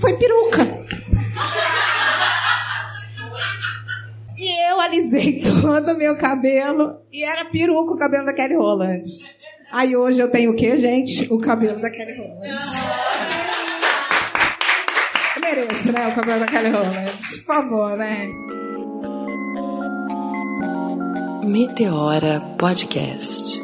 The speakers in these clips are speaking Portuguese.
Foi peruca. E eu alisei todo o meu cabelo e era peruca o cabelo da Kelly Holland. Aí hoje eu tenho o quê, gente? O cabelo da Kelly Holland. Eu mereço, né? O cabelo da Kelly Holland. Por favor, né? Meteora Podcast.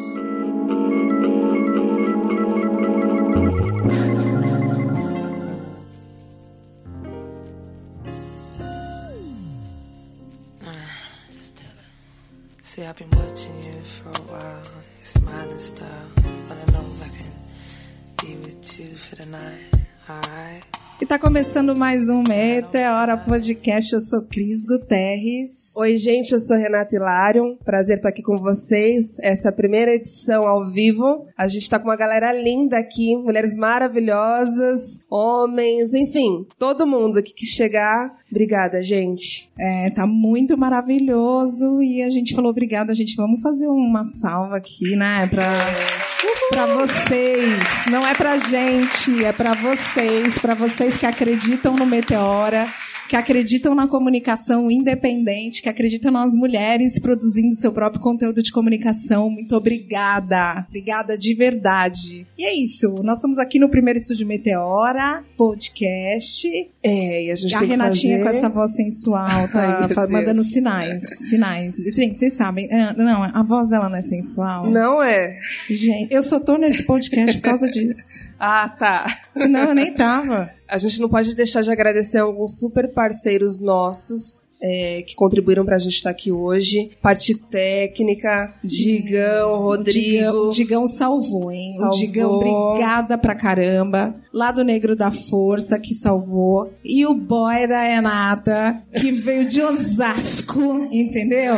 Começando mais um Meteora Podcast. Eu sou Cris Guterres. Oi, gente, eu sou Renata Hilário. Prazer estar aqui com vocês. Essa é a primeira edição ao vivo. A gente tá com uma galera linda aqui, mulheres maravilhosas, homens, enfim, todo mundo aqui que chegar. Obrigada, gente. É, tá muito maravilhoso. E a gente falou obrigada, gente. Vamos fazer uma salva aqui, né? Pra, pra vocês. Não é pra gente, é pra vocês. Pra vocês que acreditam no Meteora, que acreditam na comunicação independente, que acreditam nas mulheres produzindo seu próprio conteúdo de comunicação. Muito obrigada. Obrigada de verdade. E é isso. Nós estamos aqui no primeiro estúdio Meteora, podcast. É, e a gente a tem Renatinha que com fazer... essa voz sensual tá Ai, fa- Deus. mandando sinais. Sinais. Gente, vocês sabem. ah, Não, a voz dela não é sensual. Não é? Gente, eu só tô nesse podcast por causa disso. Ah, tá. Senão eu nem tava. A gente não pode deixar de agradecer alguns super parceiros nossos é, que contribuíram pra gente estar aqui hoje. Parte técnica, Digão, Rodrigo. Digão, Digão salvou, hein? Salvou. O Digão, obrigada pra caramba. Lado Negro da Força, que salvou. E o boy da Renata, que veio de Osasco, entendeu?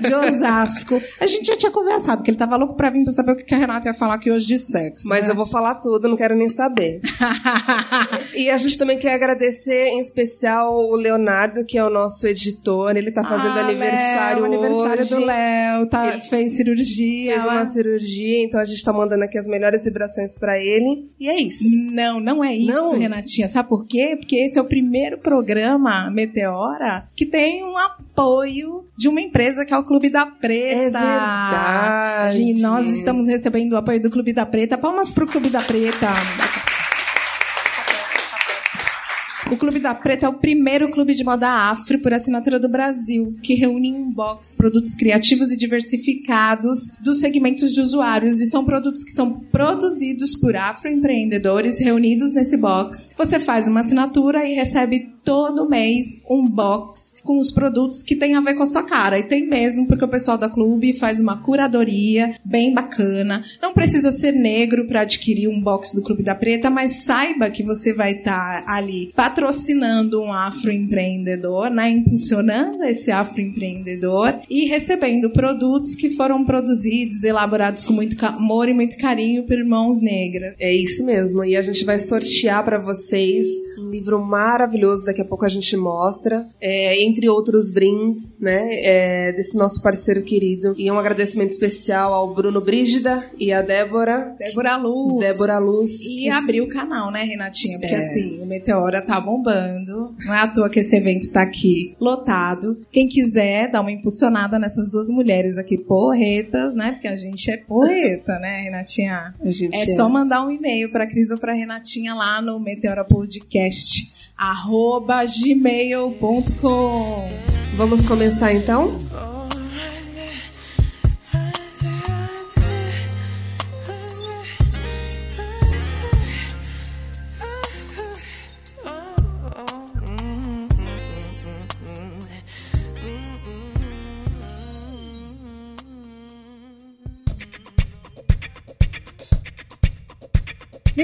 De Osasco. A gente já tinha conversado, que ele tava louco pra vir pra saber o que a Renata ia falar aqui hoje de sexo. Mas né? eu vou falar tudo, não quero nem saber. E a gente também quer agradecer em especial o Leonardo, que é o nosso editor. Ele tá fazendo Ah, aniversário Léo, aniversário hoje. do Léo, tá, Ele fez cirurgia. Fez lá. uma cirurgia, então a gente tá mandando aqui as melhores vibrações pra ele. E é isso. Não, não é isso, Não? Renatinha. Sabe por quê? Porque esse é o primeiro programa Meteora que tem um apoio de uma empresa que é o Clube da Preta. É verdade. Gente- nós estamos recebendo o apoio do Clube da Preta. Palmas pro Clube da Preta. O Clube da Preta é o primeiro clube de moda afro por assinatura do Brasil, que reúne em um box produtos criativos e diversificados dos segmentos de usuários. E são produtos que são produzidos por afroempreendedores reunidos nesse box. Você faz uma assinatura e recebe todo mês um box com os produtos que tem a ver com a sua cara. E tem mesmo, porque o pessoal da clube faz uma curadoria bem bacana. Não precisa ser negro para adquirir um box do Clube da Preta, mas saiba que você vai estar ali patrocinando um afroempreendedor, né? impulsionando esse afroempreendedor e recebendo produtos que foram produzidos, elaborados com muito amor e muito carinho por mãos negras. É isso mesmo. E a gente vai sortear pra vocês um livro maravilhoso. Daqui a pouco a gente mostra. É, entre outros brindes, né? é, desse nosso parceiro querido. E um agradecimento especial ao Bruno Brígida e à Débora. Débora Luz. Débora Luz. E que- abrir o canal, né, Renatinha? Porque É. assim, o Meteora tá bombando. Não é à toa que esse evento tá aqui lotado. Quem quiser dar uma impulsionada nessas duas mulheres aqui, porretas, né? Porque a gente é porreta, né, Renatinha? A gente é, é. só mandar um e-mail pra Cris ou pra Renatinha lá no Meteora Podcast. Arroba gmail.com Vamos começar então?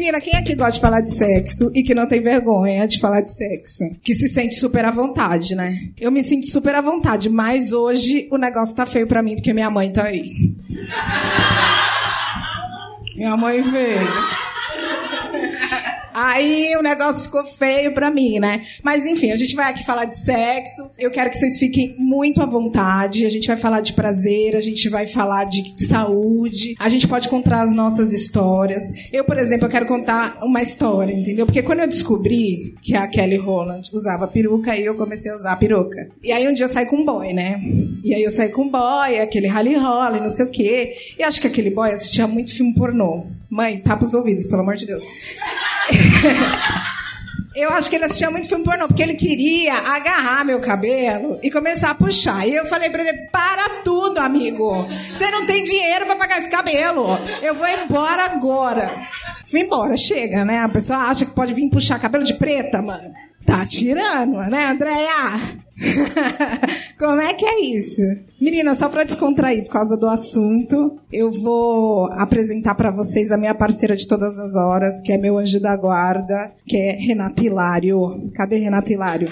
Menina, quem aqui gosta de falar de sexo e que não tem vergonha de falar de sexo? Que se sente super à vontade, né? Eu me sinto super à vontade, mas hoje o negócio tá feio pra mim porque minha mãe tá aí. Minha mãe veio. Aí o negócio ficou feio pra mim, né? Mas enfim, a gente vai aqui falar de sexo. Eu quero que vocês fiquem muito à vontade. A gente vai falar de prazer, a gente vai falar de saúde. A gente pode contar as nossas histórias. Eu, por exemplo, eu quero contar uma história, entendeu? Porque quando eu descobri que a Kelly Holland usava peruca, aí eu comecei a usar peruca. E aí um dia eu saí com um boy, né? E aí eu saí com um boy, aquele rally roll, não sei o quê. E acho que aquele boy assistia muito filme pornô. Mãe, tapa os ouvidos, pelo amor de Deus. Eu acho que ele assistia muito filme pornô, porque ele queria agarrar meu cabelo e começar a puxar. E eu falei pra ele: para tudo, amigo. Você não tem dinheiro para pagar esse cabelo. Eu vou embora agora. Fui embora, chega, né? A pessoa acha que pode vir puxar cabelo de preta, mano. Tá tirando, né, Andréia? Como é que é isso? Menina, só para descontrair por causa do assunto, eu vou apresentar para vocês a minha parceira de todas as horas, que é meu anjo da guarda, que é Renata Hilário. Cadê Renata Hilário?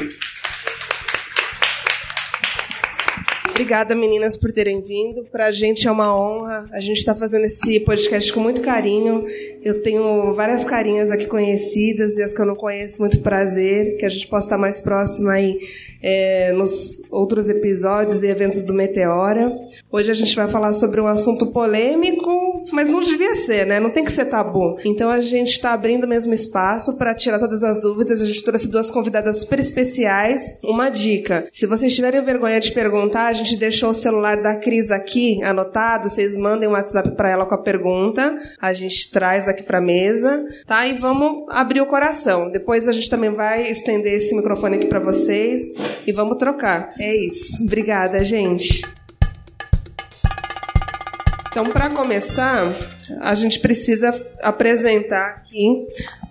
Obrigada, meninas, por terem vindo. Para a gente é uma honra. A gente está fazendo esse podcast com muito carinho. Eu tenho várias carinhas aqui conhecidas e as que eu não conheço, muito prazer. Que a gente possa estar mais próxima aí é, nos outros episódios e eventos do Meteora. Hoje a gente vai falar sobre um assunto polêmico, mas não devia ser, né? Não tem que ser tabu. Então a gente está abrindo mesmo espaço para tirar todas as dúvidas. A gente trouxe duas convidadas super especiais. Uma dica: se vocês tiverem vergonha de perguntar, a gente deixou o celular da Cris aqui anotado. Vocês mandem um WhatsApp para ela com a pergunta. A gente traz aqui para mesa, tá? E vamos abrir o coração. Depois a gente também vai estender esse microfone aqui para vocês e vamos trocar. É isso. Obrigada, gente. Então, para começar, a gente precisa apresentar aqui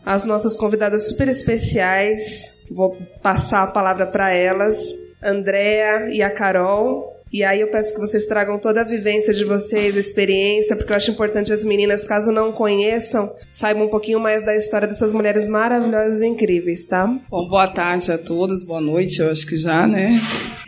as nossas convidadas super especiais. Vou passar a palavra para elas, Andréa e a Carol. E aí eu peço que vocês tragam toda a vivência de vocês, a experiência, porque eu acho importante as meninas, caso não conheçam, saibam um pouquinho mais da história dessas mulheres maravilhosas e incríveis, tá? Bom, boa tarde a todas, boa noite, eu acho que já, né?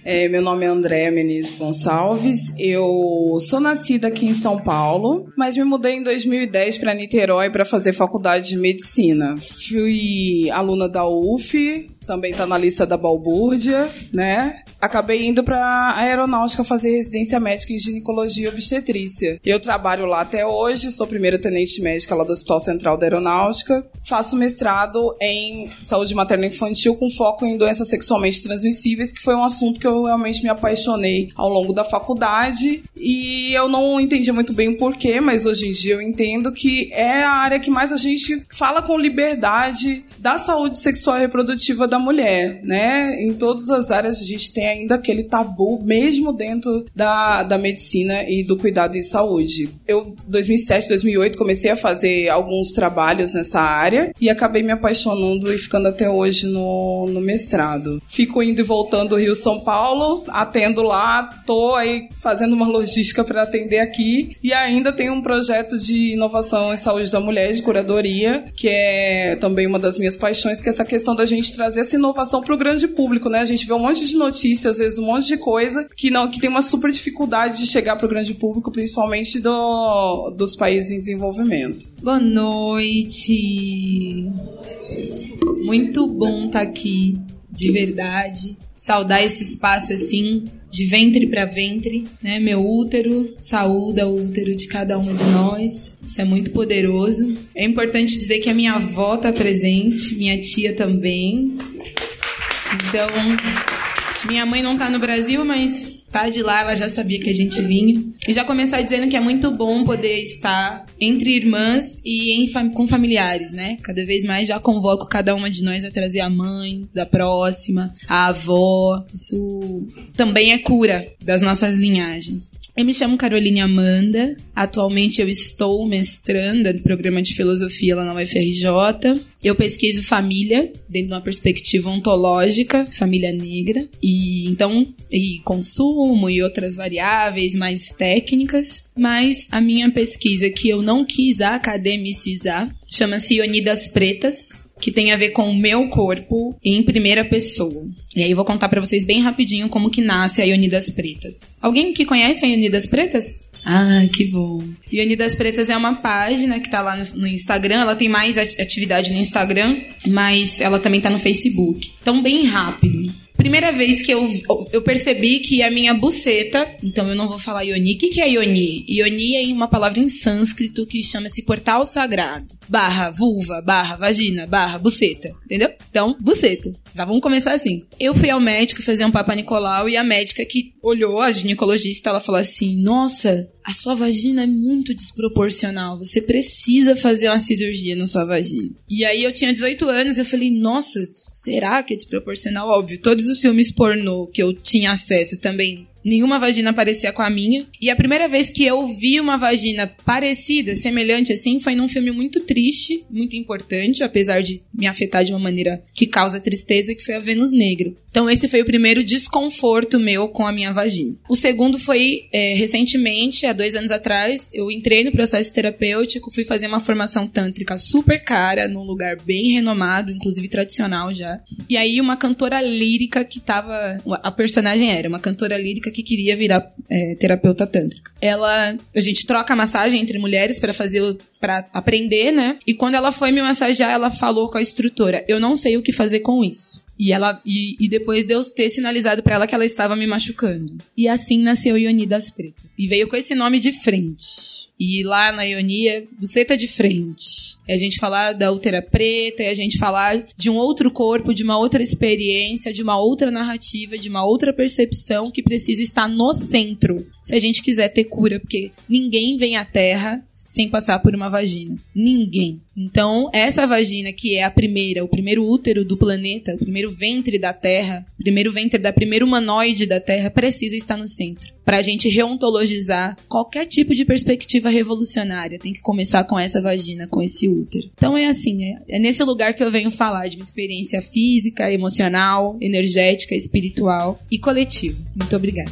É, meu nome é Andréa Menezes Gonçalves, eu sou nascida aqui em São Paulo, mas me mudei em 2010 para Niterói para fazer faculdade de medicina. Fui aluna da UF, também está na lista da balbúrdia, né? Acabei indo para aeronáutica fazer residência médica em ginecologia e obstetrícia. Eu trabalho lá até hoje, sou primeira tenente médica lá do Hospital Central da Aeronáutica. Faço mestrado em saúde materna infantil com foco em doenças sexualmente transmissíveis, que foi um assunto que eu realmente me apaixonei ao longo da faculdade. E eu não entendia muito bem o porquê, mas hoje em dia eu entendo que é a área que mais a gente fala com liberdade da saúde sexual e reprodutiva mulher, né? Em todas as áreas a gente tem ainda aquele tabu, mesmo dentro da, da medicina e do cuidado em saúde. Eu, 2007, 2008, comecei a fazer alguns trabalhos nessa área e acabei me apaixonando e ficando até hoje no, no mestrado. Fico indo e voltando Rio São Paulo, atendo lá, tô aí fazendo uma logística para atender aqui e ainda tenho um projeto de inovação em saúde da mulher, de curadoria, que é também uma das minhas minhas paixões, que é essa questão da gente trazer essa inovação para o grande público, né? A gente vê um monte de notícias, às vezes um monte de coisa que não que tem uma super dificuldade de chegar para o grande público, principalmente do, dos países em desenvolvimento. Boa noite. Muito bom estar tá aqui, de verdade. Saudar esse espaço assim de ventre para ventre, né? Meu útero saúda o útero de cada uma de nós. Isso é muito poderoso. É importante dizer que a minha avó está presente, minha tia também. Então, minha mãe não está no Brasil, mas tá de lá, ela já sabia que a gente vinha. E já começar dizendo que é muito bom poder estar entre irmãs e em, com familiares, né? Cada vez mais já convoco cada uma de nós a trazer a mãe da próxima, a avó. Isso também é cura das nossas linhagens. Eu me chamo Caroline Amanda. Atualmente eu estou mestranda no programa de filosofia lá na UFRJ. Eu pesquiso família dentro de uma perspectiva ontológica, família negra, e então e consumo e outras variáveis mais técnicas. Mas a minha pesquisa que eu não quis academicizar chama-se Ionidas Pretas, que tem a ver com o meu corpo em primeira pessoa. E aí eu vou contar para vocês bem rapidinho como que nasce a Ionidas Pretas. Alguém que conhece a Ionidas Pretas? Ah, que bom. Ione das Pretas é uma página que tá lá no, no Instagram. Ela tem mais ati- atividade no Instagram, mas ela também tá no Facebook. Então, bem rápido. Primeira vez que eu, eu percebi que a minha buceta, então eu não vou falar Ioni. O que, que é Ioni? Ioni é uma palavra em sânscrito que chama-se portal sagrado. Barra vulva, barra vagina, barra buceta. Entendeu? Então, buceta. Já vamos começar assim. Eu fui ao médico fazer um Papa Nicolau e a médica que olhou, a ginecologista, ela falou assim: Nossa, a sua vagina é muito desproporcional. Você precisa fazer uma cirurgia na sua vagina. E aí eu tinha 18 anos, eu falei, nossa, será que é desproporcional? Óbvio, todos os filmes pornô que eu tinha acesso também. Nenhuma vagina parecia com a minha. E a primeira vez que eu vi uma vagina parecida, semelhante assim, foi num filme muito triste, muito importante, apesar de me afetar de uma maneira que causa tristeza, que foi a Vênus Negra. Então esse foi o primeiro desconforto meu com a minha vagina. O segundo foi é, recentemente, há dois anos atrás, eu entrei no processo terapêutico, fui fazer uma formação tântrica super cara, num lugar bem renomado, inclusive tradicional já. E aí uma cantora lírica que tava... A personagem era uma cantora lírica que queria virar é, terapeuta tântrica. Ela... A gente troca massagem entre mulheres para fazer para aprender, né? E quando ela foi me massagear, ela falou com a instrutora: "Eu não sei o que fazer com isso". E ela e, e depois de eu ter sinalizado pra ela que ela estava me machucando. E assim nasceu Ioni das Pretas. E veio com esse nome de frente. E lá na Ioni é buceta de frente. É a gente falar da útera preta, é a gente falar de um outro corpo, de uma outra experiência, de uma outra narrativa, de uma outra percepção que precisa estar no centro. Se a gente quiser ter cura, porque ninguém vem à Terra sem passar por uma vagina. Ninguém. Então, essa vagina, que é a primeira, o primeiro útero do planeta, o primeiro ventre da Terra, o primeiro ventre da primeira humanoide da Terra, precisa estar no centro. Pra gente reontologizar qualquer tipo de perspectiva revolucionária, tem que começar com essa vagina, com esse útero. Então é assim, é, é nesse lugar que eu venho falar de uma experiência física, emocional, energética, espiritual e coletiva. Muito obrigada.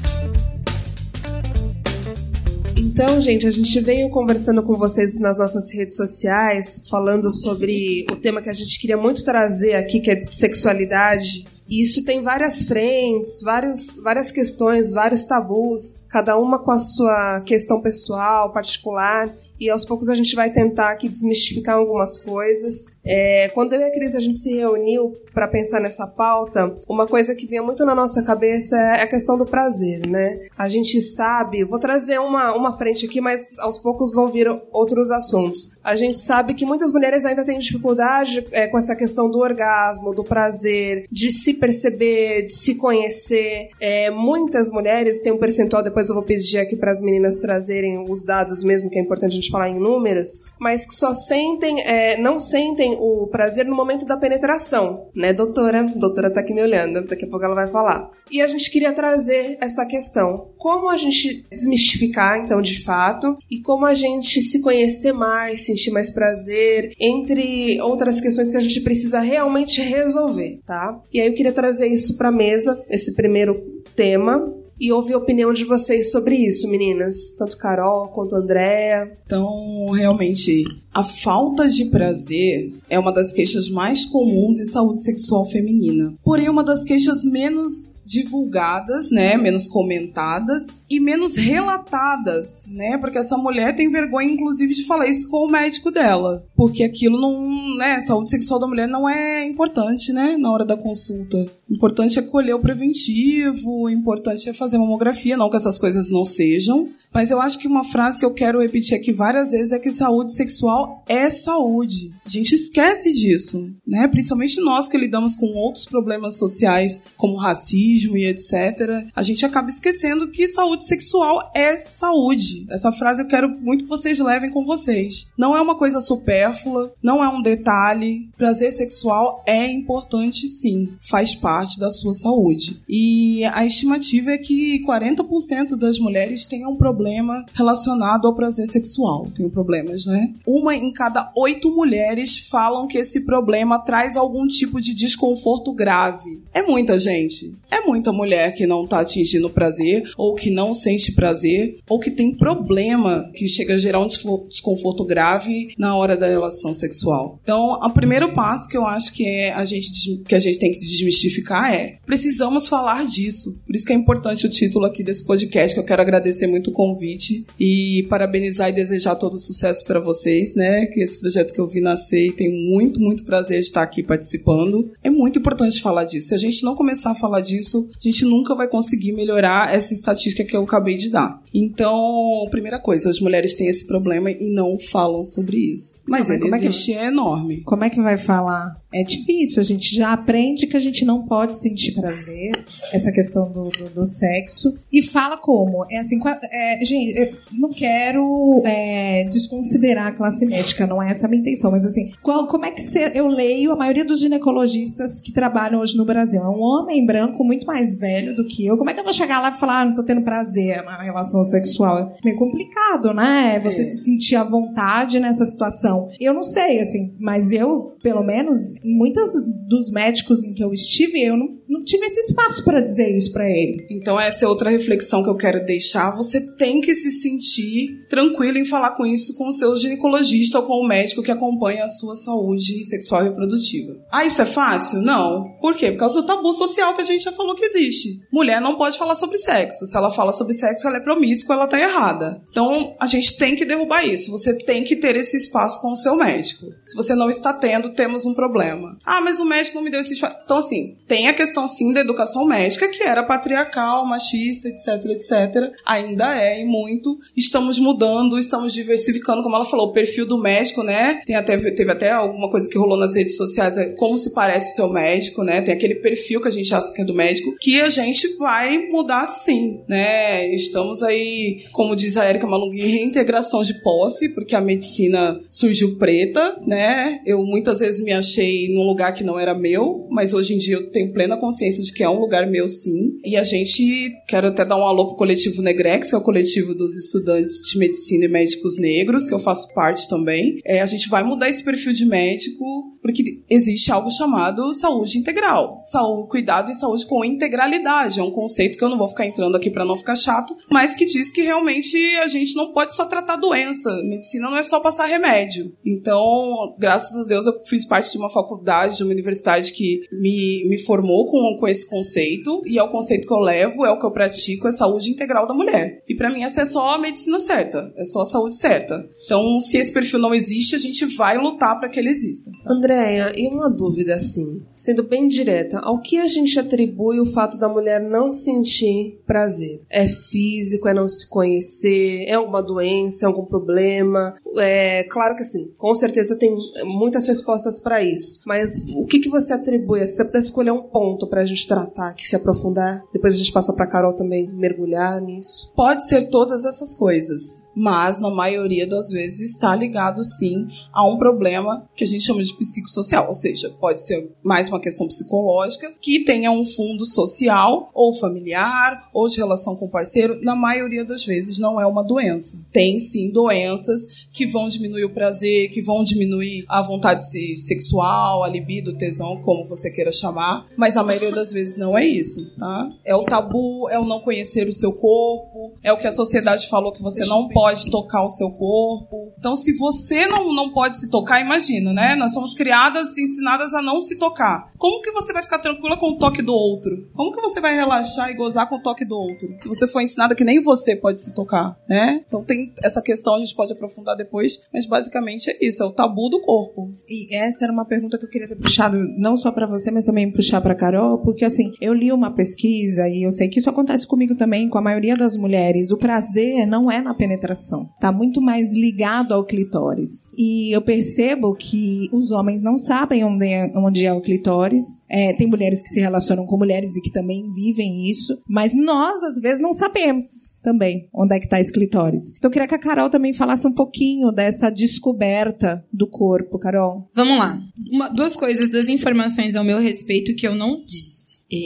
Então, gente, a gente veio conversando com vocês nas nossas redes sociais, falando sobre o tema que a gente queria muito trazer aqui, que é de sexualidade. E isso tem várias frentes, vários, várias questões, vários tabus, cada uma com a sua questão pessoal, particular. E aos poucos a gente vai tentar aqui desmistificar algumas coisas. É, quando eu e a Cris a gente se reuniu para pensar nessa pauta, uma coisa que vinha muito na nossa cabeça é a questão do prazer, né? A gente sabe, vou trazer uma, uma frente aqui, mas aos poucos vão vir outros assuntos. A gente sabe que muitas mulheres ainda têm dificuldade é, com essa questão do orgasmo, do prazer, de se perceber, de se conhecer. É, muitas mulheres têm um percentual, depois eu vou pedir aqui para as meninas trazerem os dados mesmo, que é importante a gente falar em números, mas que só sentem, é, não sentem o prazer no momento da penetração, né, doutora? Doutora tá aqui me olhando, daqui a pouco ela vai falar. E a gente queria trazer essa questão. Como a gente desmistificar, então, de fato, e como a gente se conhecer mais, sentir mais prazer, entre outras questões que a gente precisa realmente resolver, tá? E aí eu queria trazer isso pra mesa, esse primeiro tema, e ouvir a opinião de vocês sobre isso, meninas. Tanto Carol quanto Andréa. Então, realmente, a falta de prazer é uma das queixas mais comuns em saúde sexual feminina. Porém, uma das queixas menos divulgadas, né, menos comentadas e menos relatadas, né, porque essa mulher tem vergonha, inclusive, de falar isso com o médico dela, porque aquilo não, né, saúde sexual da mulher não é importante, né, na hora da consulta. O importante é colher o preventivo, o importante é fazer mamografia, não que essas coisas não sejam, mas eu acho que uma frase que eu quero repetir aqui várias vezes é que saúde sexual é saúde. A gente esquece disso, né? Principalmente nós que lidamos com outros problemas sociais, como racismo e etc. A gente acaba esquecendo que saúde sexual é saúde. Essa frase eu quero muito que vocês levem com vocês. Não é uma coisa supérflua, não é um detalhe. Prazer sexual é importante sim, faz parte da sua saúde. E a estimativa é que 40% das mulheres tenham um problema relacionado ao prazer sexual. Tem problemas, né? Uma em cada oito mulheres falam que esse problema traz algum tipo de desconforto grave. É muita gente. É muita mulher que não tá atingindo prazer, ou que não sente prazer, ou que tem problema que chega a gerar um desconforto grave na hora da relação sexual. Então, o primeiro passo que eu acho que é a gente que a gente tem que desmistificar é precisamos falar disso. Por isso que é importante o título aqui desse podcast, que eu quero agradecer muito o convite e parabenizar e desejar todo sucesso para vocês, né? Que esse projeto que eu vi nascer e tenho muito, muito prazer de estar aqui participando. É muito importante falar disso. Se a gente não começar a falar disso, a gente nunca vai conseguir melhorar essa estatística que eu acabei de dar. Então, primeira coisa, as mulheres têm esse problema e não falam sobre isso. Mas não, ele mas existe, é, que, é enorme. Como é que vai falar? É difícil, a gente já aprende que a gente não pode sentir prazer, essa questão do, do, do sexo. E fala como? É assim, é, gente, eu não quero é, desconsiderar a classe médica, não é essa a minha intenção, mas assim, qual, como é que eu leio a maioria dos ginecologistas que trabalham hoje no Brasil? É um homem branco muito mais velho do que eu. Como é que eu vou chegar lá e falar, ah, não tô tendo prazer na relação sexual? É meio complicado, né? Você é. se sentir à vontade nessa situação. Eu não sei, assim, mas eu, pelo menos, muitos dos médicos em que eu estive, eu não, não tive esse espaço para dizer isso para ele. Então, essa é outra reflexão que eu quero deixar. Você tem que se sentir tranquilo em falar com isso com o seu ginecologista ou com o médico que acompanha a sua saúde sexual e reprodutiva. Ah, isso é fácil? Não. Por quê? Por causa do tabu social que a gente já falou que existe. Mulher não pode falar sobre sexo. Se ela fala sobre sexo, ela é promíscua, ela tá errada. Então, a gente tem que derrubar isso. Você tem que ter esse espaço com o seu médico. Se você não está tendo, temos um problema problema. Ah, mas o médico não me deu esse espaço. Então, assim, tem a questão sim da educação médica, que era patriarcal, machista, etc, etc. Ainda é, e muito. Estamos mudando, estamos diversificando, como ela falou, o perfil do médico, né? Tem até, teve até alguma coisa que rolou nas redes sociais, é como se parece o seu médico, né? Tem aquele perfil que a gente acha que é do médico, que a gente vai mudar sim, né? Estamos aí, como diz a Erika Malungue, em reintegração de posse, porque a medicina surgiu preta, né? Eu muitas vezes me achei num lugar que não era meu, mas hoje em dia eu tenho plena consciência de que é um lugar meu sim. E a gente, quero até dar um alô pro coletivo Negrex, que é o coletivo dos estudantes de medicina e médicos negros, que eu faço parte também. É, a gente vai mudar esse perfil de médico, porque existe algo chamado saúde integral. Saúde, cuidado e saúde com integralidade. É um conceito que eu não vou ficar entrando aqui para não ficar chato, mas que diz que realmente a gente não pode só tratar doença. Medicina não é só passar remédio. Então, graças a Deus, eu fiz parte de uma faculdade faculdade, de uma universidade que me, me formou com, com esse conceito, e é o conceito que eu levo, é o que eu pratico, é saúde integral da mulher. E para mim essa é só a medicina certa, é só a saúde certa. Então, se esse perfil não existe, a gente vai lutar para que ele exista. Andréia, e uma dúvida assim, sendo bem direta, ao que a gente atribui o fato da mulher não sentir prazer? É físico, é não se conhecer, é alguma doença, é algum problema? É claro que assim, com certeza tem muitas respostas para isso. Mas o que, que você atribui? Se você pudesse escolher um ponto para a gente tratar, aqui, se aprofundar, depois a gente passa para Carol também mergulhar nisso. Pode ser todas essas coisas, mas na maioria das vezes está ligado sim a um problema que a gente chama de psicossocial, ou seja, pode ser mais uma questão psicológica que tenha um fundo social ou familiar ou de relação com o parceiro. Na maioria das vezes não é uma doença. Tem sim doenças que vão diminuir o prazer, que vão diminuir a vontade sexual a libido, tesão, como você queira chamar, mas na maioria das vezes não é isso, tá? É o tabu, é o não conhecer o seu corpo, é o que a sociedade falou que você não pode tocar o seu corpo. Então, se você não, não pode se tocar, imagina, né? Nós somos criadas e ensinadas a não se tocar. Como que você vai ficar tranquila com o toque do outro? Como que você vai relaxar e gozar com o toque do outro? Se você foi ensinada que nem você pode se tocar, né? Então tem essa questão, a gente pode aprofundar depois, mas basicamente é isso, é o tabu do corpo. E essa era uma pergunta que eu queria ter puxado não só para você, mas também puxar para Carol, porque assim, eu li uma pesquisa e eu sei que isso acontece comigo também, com a maioria das mulheres. O prazer não é na penetração, tá muito mais ligado ao clitóris. E eu percebo que os homens não sabem onde é, onde é o clitóris. É, tem mulheres que se relacionam com mulheres e que também vivem isso, mas nós às vezes não sabemos também onde é que está esse clitóris. Então eu queria que a Carol também falasse um pouquinho dessa descoberta do corpo, Carol. Vamos lá. Uma, duas coisas, duas informações ao meu respeito que eu não disse.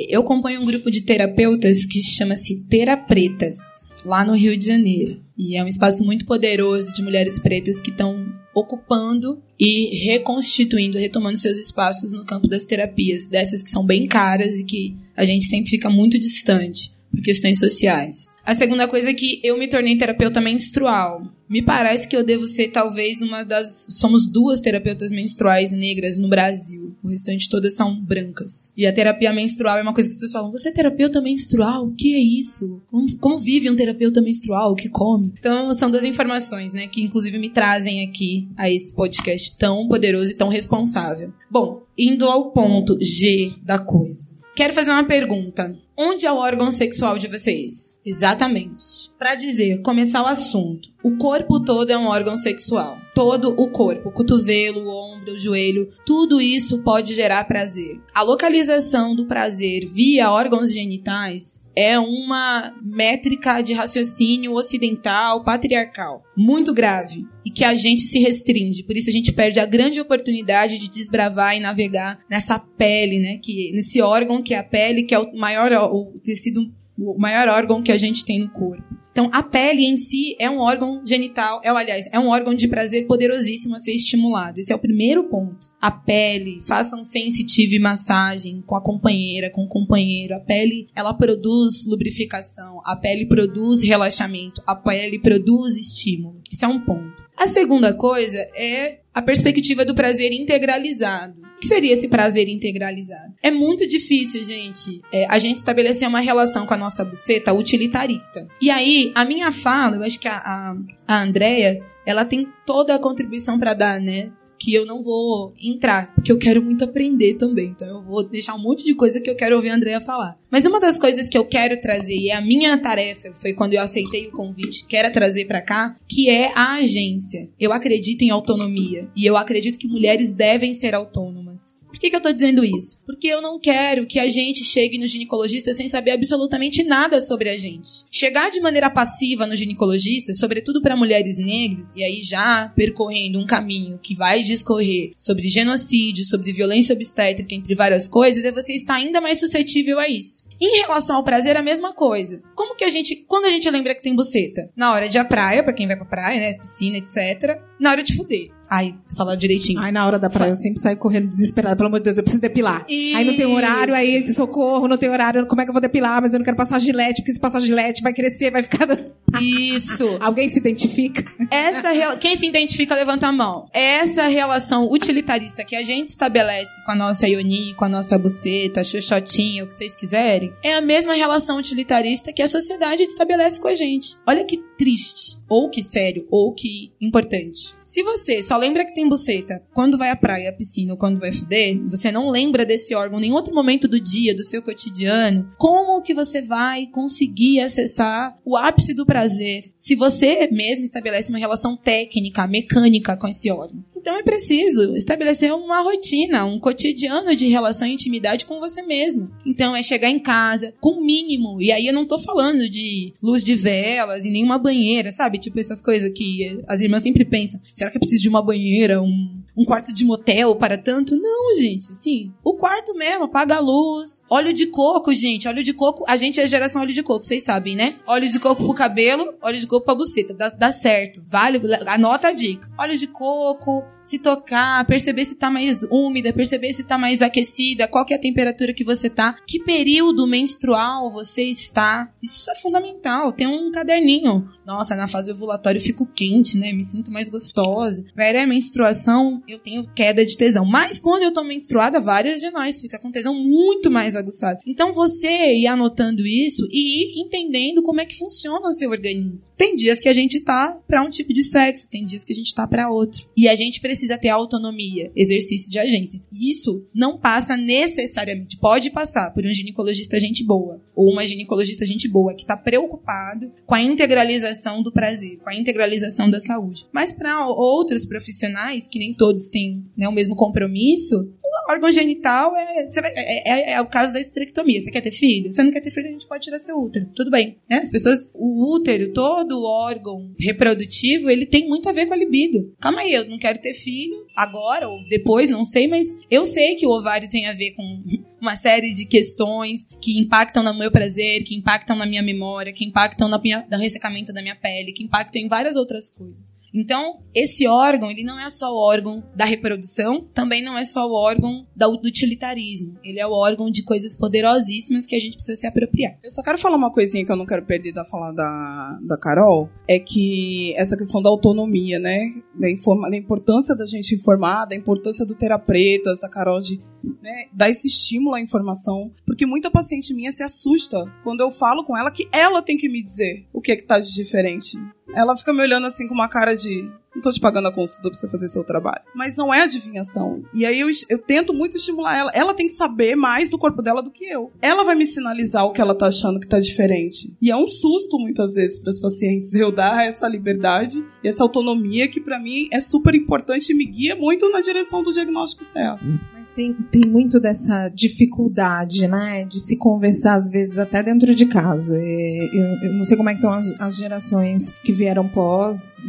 Eu acompanho um grupo de terapeutas que chama-se Terapretas, lá no Rio de Janeiro. E é um espaço muito poderoso de mulheres pretas que estão ocupando e reconstituindo, retomando seus espaços no campo das terapias, dessas que são bem caras e que a gente sempre fica muito distante por questões sociais. A segunda coisa é que eu me tornei terapeuta menstrual. Me parece que eu devo ser talvez uma das. Somos duas terapeutas menstruais negras no Brasil. O restante todas são brancas. E a terapia menstrual é uma coisa que vocês falam: você é terapeuta menstrual? O que é isso? Como, como vive um terapeuta menstrual? O que come? Então são duas informações, né? Que inclusive me trazem aqui a esse podcast tão poderoso e tão responsável. Bom, indo ao ponto G da coisa. Quero fazer uma pergunta. Onde é o órgão sexual de vocês? Exatamente. Para dizer, começar o assunto. O corpo todo é um órgão sexual. Todo o corpo, o cotovelo, o ombro, o joelho, tudo isso pode gerar prazer. A localização do prazer via órgãos genitais é uma métrica de raciocínio ocidental, patriarcal, muito grave e que a gente se restringe. Por isso a gente perde a grande oportunidade de desbravar e navegar nessa pele, né, que nesse órgão que é a pele, que é o maior o tecido o maior órgão que a gente tem no corpo. Então, a pele em si é um órgão genital, é, aliás, é um órgão de prazer poderosíssimo a ser estimulado. Esse é o primeiro ponto. A pele, façam sensitive massagem com a companheira, com o companheiro. A pele, ela produz lubrificação, a pele produz relaxamento, a pele produz estímulo. Isso é um ponto. A segunda coisa é a perspectiva do prazer integralizado. O que seria esse prazer integralizado? É muito difícil, gente, é, a gente estabelecer uma relação com a nossa buceta utilitarista. E aí, a minha fala, eu acho que a, a, a Andrea, ela tem toda a contribuição para dar, né? Que eu não vou entrar, porque eu quero muito aprender também. Então eu vou deixar um monte de coisa que eu quero ouvir a Andrea falar. Mas uma das coisas que eu quero trazer, e é a minha tarefa, foi quando eu aceitei o convite, quero trazer para cá, que é a agência. Eu acredito em autonomia. E eu acredito que mulheres devem ser autônomas. Por que, que eu tô dizendo isso? Porque eu não quero que a gente chegue no ginecologista sem saber absolutamente nada sobre a gente. Chegar de maneira passiva no ginecologista, sobretudo para mulheres negras, e aí já percorrendo um caminho que vai discorrer sobre genocídio, sobre violência obstétrica, entre várias coisas, é você estar ainda mais suscetível a isso. Em relação ao prazer, a mesma coisa. Como que a gente. Quando a gente lembra que tem buceta? Na hora de ir à praia, pra quem vai pra praia, né? Piscina, etc. Na hora de fuder. Ai, falar direitinho. Ai, na hora da praia eu sempre saio correndo desesperada. Pelo amor de Deus, eu preciso depilar. Isso. Aí não tem horário, aí socorro, não tem horário. Como é que eu vou depilar? Mas eu não quero passar gilete, porque se passar gilete vai crescer, vai ficar. Isso. Alguém se identifica? Essa. Quem se identifica, levanta a mão. Essa relação utilitarista que a gente estabelece com a nossa Ioni, com a nossa buceta, xoxotinha, o que vocês quiserem, é a mesma relação utilitarista que a sociedade estabelece com a gente. Olha que triste. Ou que sério, ou que importante. Se você só lembra que tem buceta quando vai à praia, à piscina ou quando vai fuder, você não lembra desse órgão em nenhum outro momento do dia, do seu cotidiano, como que você vai conseguir acessar o ápice do prazer se você mesmo estabelece uma relação técnica, mecânica com esse órgão? Então é preciso estabelecer uma rotina, um cotidiano de relação e intimidade com você mesmo. Então é chegar em casa com o mínimo. E aí eu não tô falando de luz de velas e nenhuma banheira, sabe? Tipo essas coisas que as irmãs sempre pensam. Será que eu preciso de uma banheira, um, um quarto de motel para tanto? Não, gente. Assim, o quarto mesmo, apaga a luz. Óleo de coco, gente. Óleo de coco. A gente é geração óleo de coco, vocês sabem, né? Óleo de coco pro cabelo, óleo de coco pra buceta. Dá, dá certo. Vale? Anota a dica. Óleo de coco, se tocar, perceber se tá mais úmida, perceber se tá mais aquecida, qual que é a temperatura que você tá, que período menstrual você está. Isso é fundamental. Tem um caderninho. Nossa, na fase ovulatória eu fico quente, né? Me sinto mais gostosa. Vera, a menstruação, eu tenho queda de tesão. Mas quando eu tô menstruada, várias de nós fica com tesão muito mais aguçado. Então você ir anotando isso e ir entendendo como é que funciona o seu organismo. Tem dias que a gente tá para um tipo de sexo, tem dias que a gente tá para outro. E a gente precisa ter autonomia, exercício de agência. Isso não passa necessariamente, pode passar por um ginecologista gente boa ou uma ginecologista gente boa que está preocupado com a integralização do prazer, com a integralização da saúde. Mas para outros profissionais que nem todos têm né, o mesmo compromisso, órgão genital é, vai, é, é, é, o caso da esterectomia. Você quer ter filho? Você não quer ter filho, a gente pode tirar seu útero. Tudo bem. Né? As pessoas, o útero, todo o órgão reprodutivo, ele tem muito a ver com a libido. Calma aí, eu não quero ter filho agora ou depois, não sei, mas eu sei que o ovário tem a ver com uma série de questões que impactam no meu prazer, que impactam na minha memória, que impactam na minha, no ressecamento da minha pele, que impactam em várias outras coisas. Então, esse órgão, ele não é só o órgão da reprodução, também não é só o órgão do utilitarismo. Ele é o órgão de coisas poderosíssimas que a gente precisa se apropriar. Eu só quero falar uma coisinha que eu não quero perder da fala da, da Carol, é que essa questão da autonomia, né? Da, informa, da importância da gente informar, da importância do terapeutas, da Carol de né, dar esse estímulo à informação, porque muita paciente minha se assusta quando eu falo com ela que ela tem que me dizer o que é que tá de diferente. Ela fica me olhando assim com uma cara de não tô te pagando a consulta pra você fazer seu trabalho. Mas não é adivinhação. E aí eu, eu tento muito estimular ela. Ela tem que saber mais do corpo dela do que eu. Ela vai me sinalizar o que ela tá achando que tá diferente. E é um susto, muitas vezes, para as pacientes eu dar essa liberdade e essa autonomia que, para mim, é super importante e me guia muito na direção do diagnóstico certo. Tem, tem muito dessa dificuldade, né? De se conversar, às vezes, até dentro de casa. Eu, eu não sei como é que estão as, as gerações que vieram pós,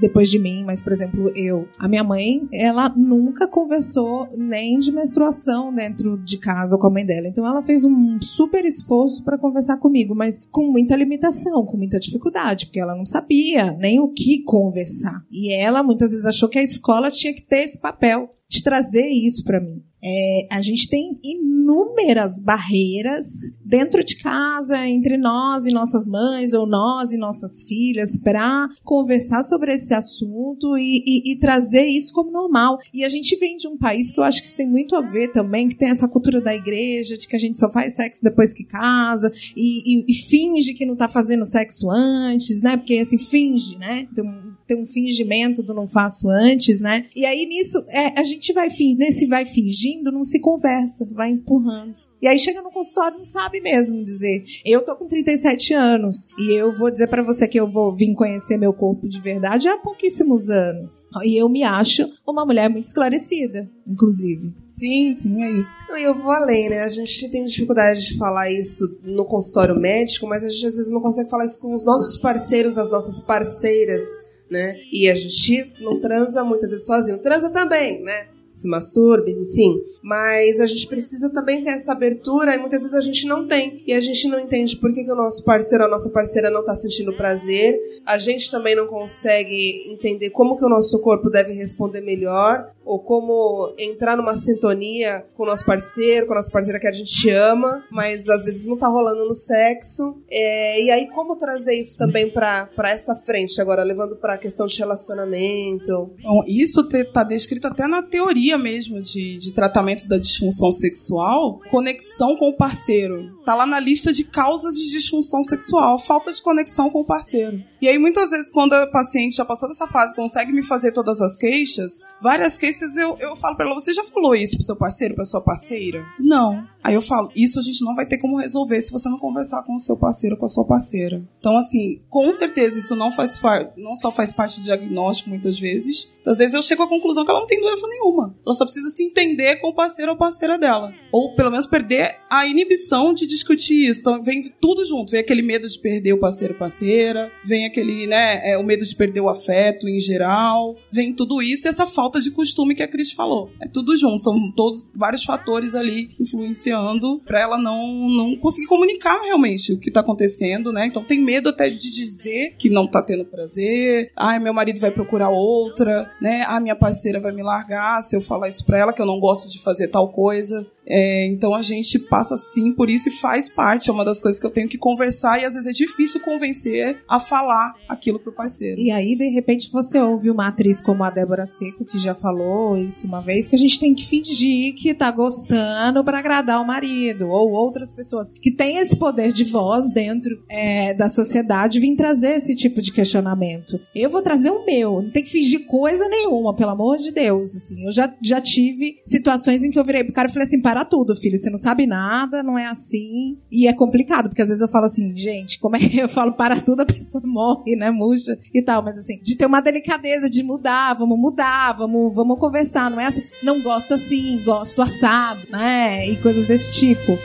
depois de mim, mas, por exemplo, eu. A minha mãe, ela nunca conversou nem de menstruação dentro de casa com a mãe dela. Então, ela fez um super esforço para conversar comigo, mas com muita limitação, com muita dificuldade, porque ela não sabia nem o que conversar. E ela, muitas vezes, achou que a escola tinha que ter esse papel de trazer isso para mim. É, a gente tem inúmeras barreiras dentro de casa, entre nós e nossas mães, ou nós e nossas filhas, para conversar sobre esse assunto e, e, e, trazer isso como normal. E a gente vem de um país que eu acho que isso tem muito a ver também, que tem essa cultura da igreja, de que a gente só faz sexo depois que casa, e, e finge que não está fazendo sexo antes, né? Porque assim, finge, né? Tem um, tem um fingimento do não faço antes, né? E aí nisso, é, a gente vai, nesse vai fingindo, não se conversa, vai empurrando. E aí chega no consultório não sabe mesmo dizer. Eu tô com 37 anos e eu vou dizer para você que eu vou vir conhecer meu corpo de verdade há pouquíssimos anos. E eu me acho uma mulher muito esclarecida, inclusive. Sim, sim, é isso. E eu vou além, né? A gente tem dificuldade de falar isso no consultório médico, mas a gente às vezes não consegue falar isso com os nossos parceiros, as nossas parceiras, né? E a gente não transa muitas vezes sozinho. Transa também, né? Se masturbe, enfim. Mas a gente precisa também ter essa abertura e muitas vezes a gente não tem. E a gente não entende por que, que o nosso parceiro ou a nossa parceira não está sentindo prazer. A gente também não consegue entender como que o nosso corpo deve responder melhor ou como entrar numa sintonia com o nosso parceiro, com a nossa parceira que a gente ama, mas às vezes não está rolando no sexo. É, e aí como trazer isso também para essa frente agora, levando para a questão de relacionamento? Então, isso está descrito até na teoria teoria mesmo de, de tratamento da disfunção sexual, conexão com o parceiro. Tá lá na lista de causas de disfunção sexual, falta de conexão com o parceiro. E aí, muitas vezes, quando a paciente já passou dessa fase, consegue me fazer todas as queixas, várias queixas eu, eu falo para ela: você já falou isso pro seu parceiro, pra sua parceira? Não. Aí eu falo: isso a gente não vai ter como resolver se você não conversar com o seu parceiro com a sua parceira. Então, assim, com certeza isso não faz não só faz parte do diagnóstico muitas vezes. Às vezes eu chego à conclusão que ela não tem doença nenhuma. Ela só precisa se entender com o parceiro ou parceira dela. Ou pelo menos perder a inibição de discutir isso. Então vem tudo junto. Vem aquele medo de perder o parceiro ou parceira, vem aquele, né, é, o medo de perder o afeto em geral, vem tudo isso e essa falta de costume que a Cris falou. É tudo junto. São todos vários fatores ali influenciando para ela não, não conseguir comunicar realmente o que tá acontecendo, né? Então tem medo até de dizer que não tá tendo prazer. Ai, meu marido vai procurar outra, né? A minha parceira vai me largar se eu falar isso pra ela, que eu não gosto de fazer tal coisa. É, então a gente passa sim por isso e faz parte, é uma das coisas que eu tenho que conversar e às vezes é difícil convencer a falar aquilo pro parceiro. E aí, de repente, você ouve uma atriz como a Débora Seco, que já falou isso uma vez, que a gente tem que fingir que tá gostando para agradar o marido, ou outras pessoas que têm esse poder de voz dentro é, da sociedade, vir trazer esse tipo de questionamento. Eu vou trazer o meu, não tem que fingir coisa nenhuma, pelo amor de Deus. Assim, eu já, já tive situações em que eu virei pro cara e falei assim: para tudo, filho, você não sabe nada, não é assim. E é complicado, porque às vezes eu falo assim, gente, como é que eu falo para tudo, a pessoa morre, né, murcha e tal. Mas assim, de ter uma delicadeza de mudar, vamos mudar, vamos, vamos conversar, não é assim, não gosto assim, gosto assado, né, e coisas desse tipo.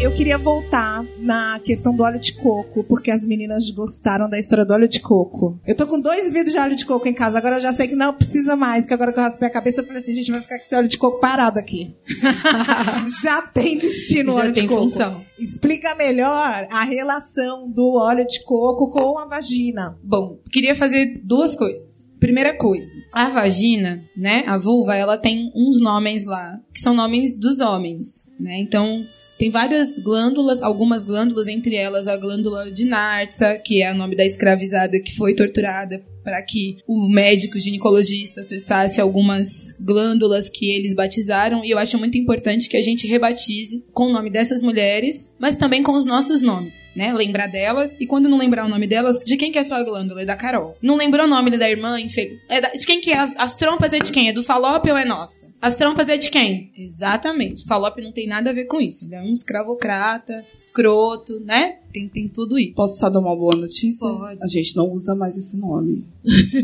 Eu queria voltar na questão do óleo de coco, porque as meninas gostaram da história do óleo de coco. Eu tô com dois vidros de óleo de coco em casa, agora eu já sei que não precisa mais, que agora que eu raspei a cabeça, eu falei assim, gente, vai ficar com esse óleo de coco parado aqui. já tem destino o óleo de coco. função. Explica melhor a relação do óleo de coco com a vagina. Bom, queria fazer duas coisas. Primeira coisa, a vagina, né, a vulva, ela tem uns nomes lá, que são nomes dos homens, né? Então, tem várias glândulas, algumas glândulas, entre elas a glândula de Nartsa, que é o nome da escravizada que foi torturada para que o médico ginecologista acessasse algumas glândulas que eles batizaram. E eu acho muito importante que a gente rebatize com o nome dessas mulheres, mas também com os nossos nomes, né? Lembrar delas. E quando não lembrar o nome delas, de quem que é essa glândula? É da Carol. Não lembrou o nome da irmã? infeliz- É da- de quem que é? As, as trompas é de quem? É do falópio ou é nossa? As trompas é de quem? Exatamente. Falópio não tem nada a ver com isso. Ele é um escravocrata, escroto, né? Tem, tem tudo isso. Posso só dar uma boa notícia? Pode. A gente não usa mais esse nome.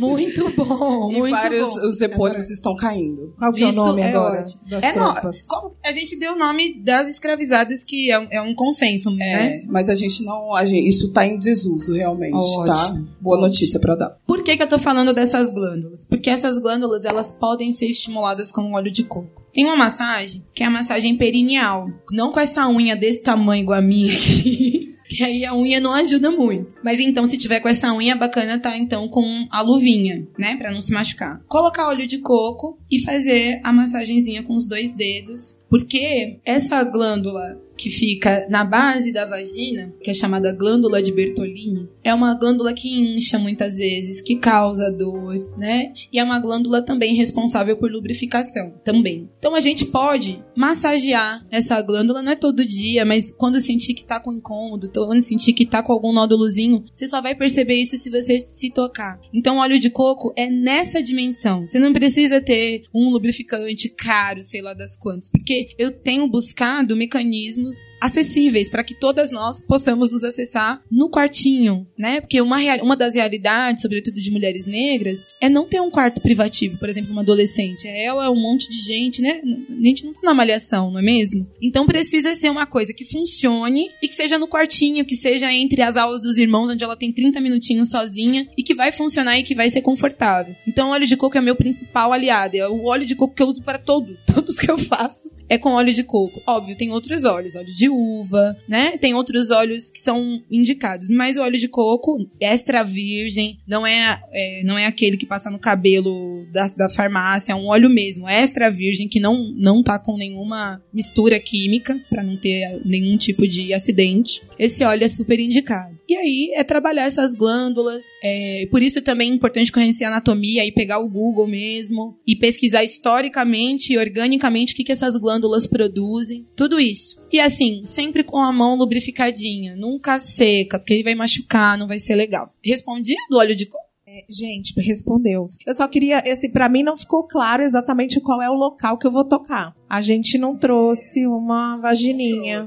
Muito bom, e muito vários bom. os epônimos estão caindo. Qual que é o nome é agora ótimo. das É, tropas? qual- a gente deu o nome das escravizadas, que é, um- é um consenso, né? É, mas a gente não. A gente, isso tá em desuso, realmente, tá? Ótimo. Boa notícia pra dar. Por que, que eu tô falando dessas glândulas? Porque essas glândulas, elas podem ser estimuladas com óleo de coco. Tem uma massagem, que é a massagem perineal. Não com essa unha desse tamanho igual a minha aqui. Que aí a unha não ajuda muito. Mas então, se tiver com essa unha, bacana tá então com a luvinha, né? Pra não se machucar. Colocar óleo de coco e fazer a massagenzinha com os dois dedos. Porque essa glândula que fica na base da vagina, que é chamada glândula de Bertolini, é uma glândula que incha muitas vezes, que causa dor, né? E é uma glândula também responsável por lubrificação, também. Então a gente pode massagear essa glândula, não é todo dia, mas quando sentir que tá com incômodo, quando sentir que tá com algum nódulozinho, você só vai perceber isso se você se tocar. Então óleo de coco é nessa dimensão. Você não precisa ter um lubrificante caro, sei lá das quantas, porque eu tenho buscado mecanismos acessíveis para que todas nós possamos nos acessar no quartinho, né? Porque uma, uma das realidades, sobretudo de mulheres negras, é não ter um quarto privativo, por exemplo, uma adolescente. É ela, um monte de gente, né? A gente não tá na malhação, não é mesmo? Então precisa ser uma coisa que funcione e que seja no quartinho, que seja entre as aulas dos irmãos, onde ela tem 30 minutinhos sozinha e que vai funcionar e que vai ser confortável. Então o óleo de coco é meu principal aliado. É o óleo de coco que eu uso para todo. Tudo que eu faço é com óleo de coco. Óbvio, tem outros óleos, óleo de uva, né? Tem outros óleos que são indicados, mas o óleo de coco extra virgem, não é, é, não é aquele que passa no cabelo da, da farmácia, é um óleo mesmo, extra virgem que não não tá com nenhuma mistura química para não ter nenhum tipo de acidente. Esse óleo é super indicado. E aí é trabalhar essas glândulas, é, por isso também é importante conhecer anatomia e pegar o Google mesmo e pesquisar historicamente e organicamente o que, que essas glândulas produzem, tudo isso. E assim, sempre com a mão lubrificadinha, nunca seca, porque ele vai machucar, não vai ser legal. Respondi do óleo de coco? Gente, respondeu. Eu só queria, esse para mim não ficou claro exatamente qual é o local que eu vou tocar. A gente não trouxe uma vagininha.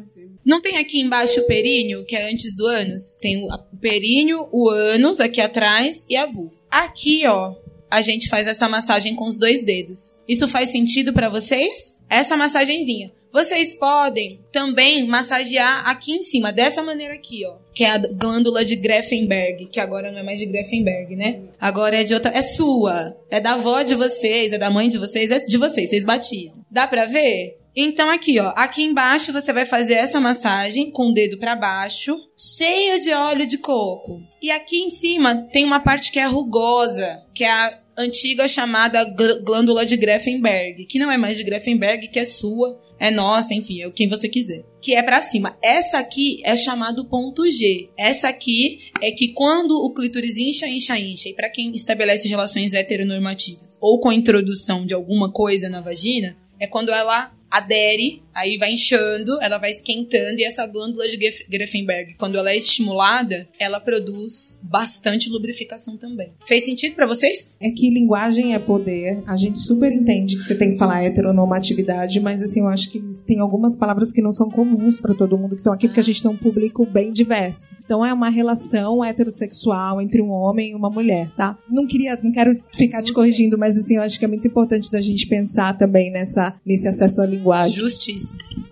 Não tem aqui embaixo o períneo, que é antes do ânus? Tem o períneo, o ânus aqui atrás e a vulva. Aqui, ó, a gente faz essa massagem com os dois dedos. Isso faz sentido pra vocês? Essa massagenzinha. Vocês podem também massagear aqui em cima, dessa maneira aqui, ó. Que é a glândula de Greffenberg, que agora não é mais de Greffenberg, né? Agora é de outra. É sua. É da avó de vocês, é da mãe de vocês, é de vocês. Vocês batizam. Dá pra ver? Então aqui, ó, aqui embaixo você vai fazer essa massagem com o dedo pra baixo, cheio de óleo de coco. E aqui em cima tem uma parte que é rugosa, que é a antiga chamada gl- glândula de Greffenberg, que não é mais de Greffenberg, que é sua, é nossa, enfim, é quem você quiser. Que é pra cima. Essa aqui é chamado ponto G. Essa aqui é que quando o clítoris incha, incha, incha, e pra quem estabelece relações heteronormativas ou com a introdução de alguma coisa na vagina, é quando ela adere, aí vai inchando, ela vai esquentando e essa glândula de Gref- Greffenberg, quando ela é estimulada, ela produz bastante lubrificação também. Fez sentido pra vocês? É que linguagem é poder. A gente super entende que você tem que falar heteronormatividade, mas assim, eu acho que tem algumas palavras que não são comuns para todo mundo que estão aqui, porque a gente tem um público bem diverso. Então é uma relação heterossexual entre um homem e uma mulher, tá? Não queria, não quero ficar te corrigindo, mas assim, eu acho que é muito importante da gente pensar também nessa nesse acesso à linguagem.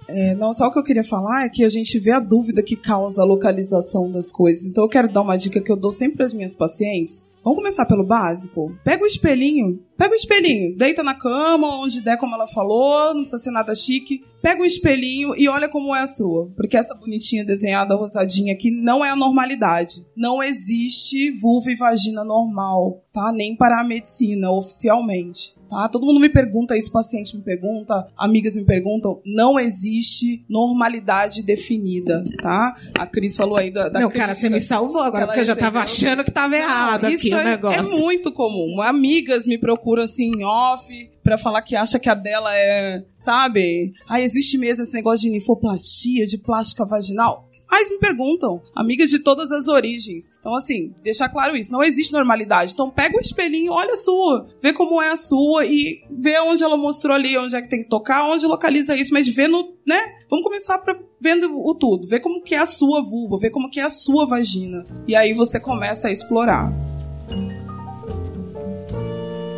É, não, só o que eu queria falar é que a gente vê a dúvida que causa a localização das coisas. Então eu quero dar uma dica que eu dou sempre às minhas pacientes. Vamos começar pelo básico? Pega o espelhinho, pega o espelhinho, deita na cama, onde der, como ela falou, não precisa ser nada chique. Pega o espelhinho e olha como é a sua. Porque essa bonitinha desenhada rosadinha aqui não é a normalidade. Não existe vulva e vagina normal, tá? Nem para a medicina, oficialmente, tá? Todo mundo me pergunta isso, paciente me pergunta, amigas me perguntam. Não existe normalidade definida, tá? A Cris falou aí da. da Meu, cara, você me salvou agora, porque eu já tava achando que tava errado aqui Isso o é, negócio. é muito comum. Amigas me procuram assim off pra falar que acha que a dela é, sabe? Ah, existe mesmo esse negócio de nifoplastia, de plástica vaginal? Mas me perguntam, amigas de todas as origens. Então, assim, deixar claro isso, não existe normalidade. Então, pega o espelhinho, olha a sua, vê como é a sua e vê onde ela mostrou ali, onde é que tem que tocar, onde localiza isso, mas vê no, né? Vamos começar pra, vendo o tudo, vê como que é a sua vulva, vê como que é a sua vagina. E aí você começa a explorar.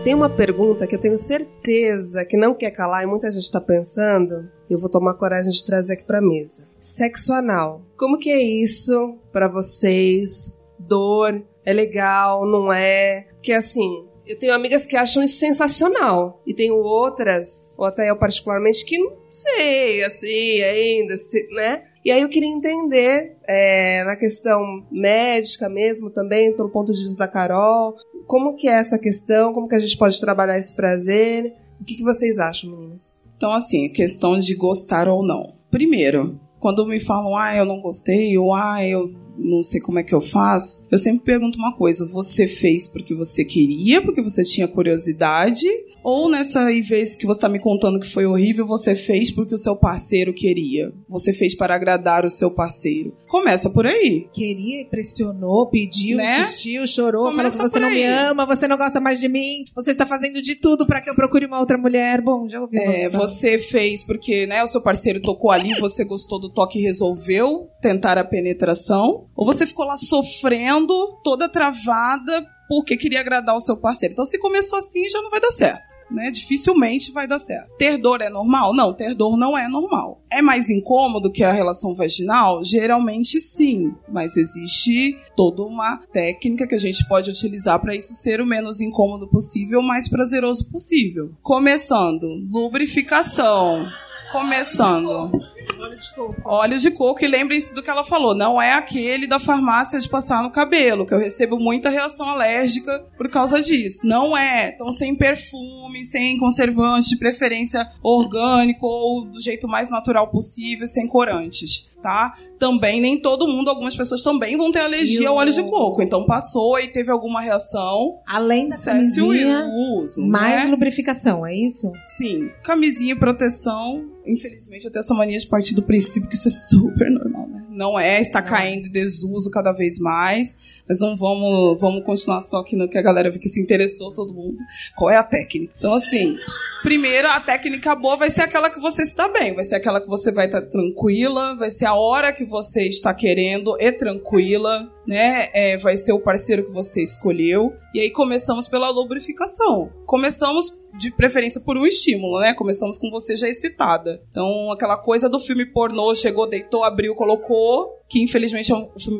Tem uma pergunta que eu tenho certeza que não quer calar e muita gente está pensando. Eu vou tomar coragem de trazer aqui para mesa. Sexo anal. Como que é isso para vocês? Dor? É legal? Não é? Porque assim, eu tenho amigas que acham isso sensacional e tenho outras, ou até eu particularmente, que não sei, assim, ainda, né? E aí eu queria entender, é, na questão médica mesmo também, pelo ponto de vista da Carol, como que é essa questão, como que a gente pode trabalhar esse prazer, o que, que vocês acham, meninas? Então, assim, questão de gostar ou não. Primeiro, quando me falam, ah, eu não gostei, ou ah, eu não sei como é que eu faço, eu sempre pergunto uma coisa: você fez porque você queria, porque você tinha curiosidade? Ou nessa vez que você está me contando que foi horrível, você fez porque o seu parceiro queria? Você fez para agradar o seu parceiro? Começa por aí. Queria, pressionou, pediu, Né? insistiu, chorou, Começa falou que você não me ama, você não gosta mais de mim, você está fazendo de tudo para que eu procure uma outra mulher. Bom, já ouvi É, você. você fez porque né, o seu parceiro tocou ali, você gostou do toque e resolveu tentar a penetração? Ou você ficou lá sofrendo, toda travada, porque queria agradar o seu parceiro? Então, se começou assim, já não vai dar certo. Né? Dificilmente vai dar certo. Ter dor é normal? Não, ter dor não é normal. É mais incômodo que a relação vaginal? Geralmente sim, mas existe toda uma técnica que a gente pode utilizar para isso ser o menos incômodo possível, o mais prazeroso possível. Começando, lubrificação. Começando. Óleo de coco. Óleo de coco e lembrem-se do que ela falou, não é aquele da farmácia de passar no cabelo, que eu recebo muita reação alérgica por causa disso. Não é. Então sem perfume, sem conservante, de preferência orgânico ou do jeito mais natural possível, sem corantes, tá? Também nem todo mundo, algumas pessoas também vão ter alergia ao óleo de coco. Então passou e teve alguma reação, Além da o camisinha, uso, mais né? lubrificação, é isso? Sim, camisinha e proteção. Infelizmente, eu tenho essa mania de partir do princípio que isso é super normal, né? Não é, está caindo em desuso cada vez mais. Mas não vamos, vamos continuar só aqui no que a galera viu que se interessou, todo mundo. Qual é a técnica? Então, assim, primeiro, a técnica boa vai ser aquela que você está bem. Vai ser aquela que você vai estar tranquila. Vai ser a hora que você está querendo e tranquila, né? É, vai ser o parceiro que você escolheu. E aí começamos pela lubrificação. Começamos de preferência por um estímulo, né? Começamos com você já excitada. Então, aquela coisa do filme pornô, chegou, deitou, abriu, colocou, que infelizmente é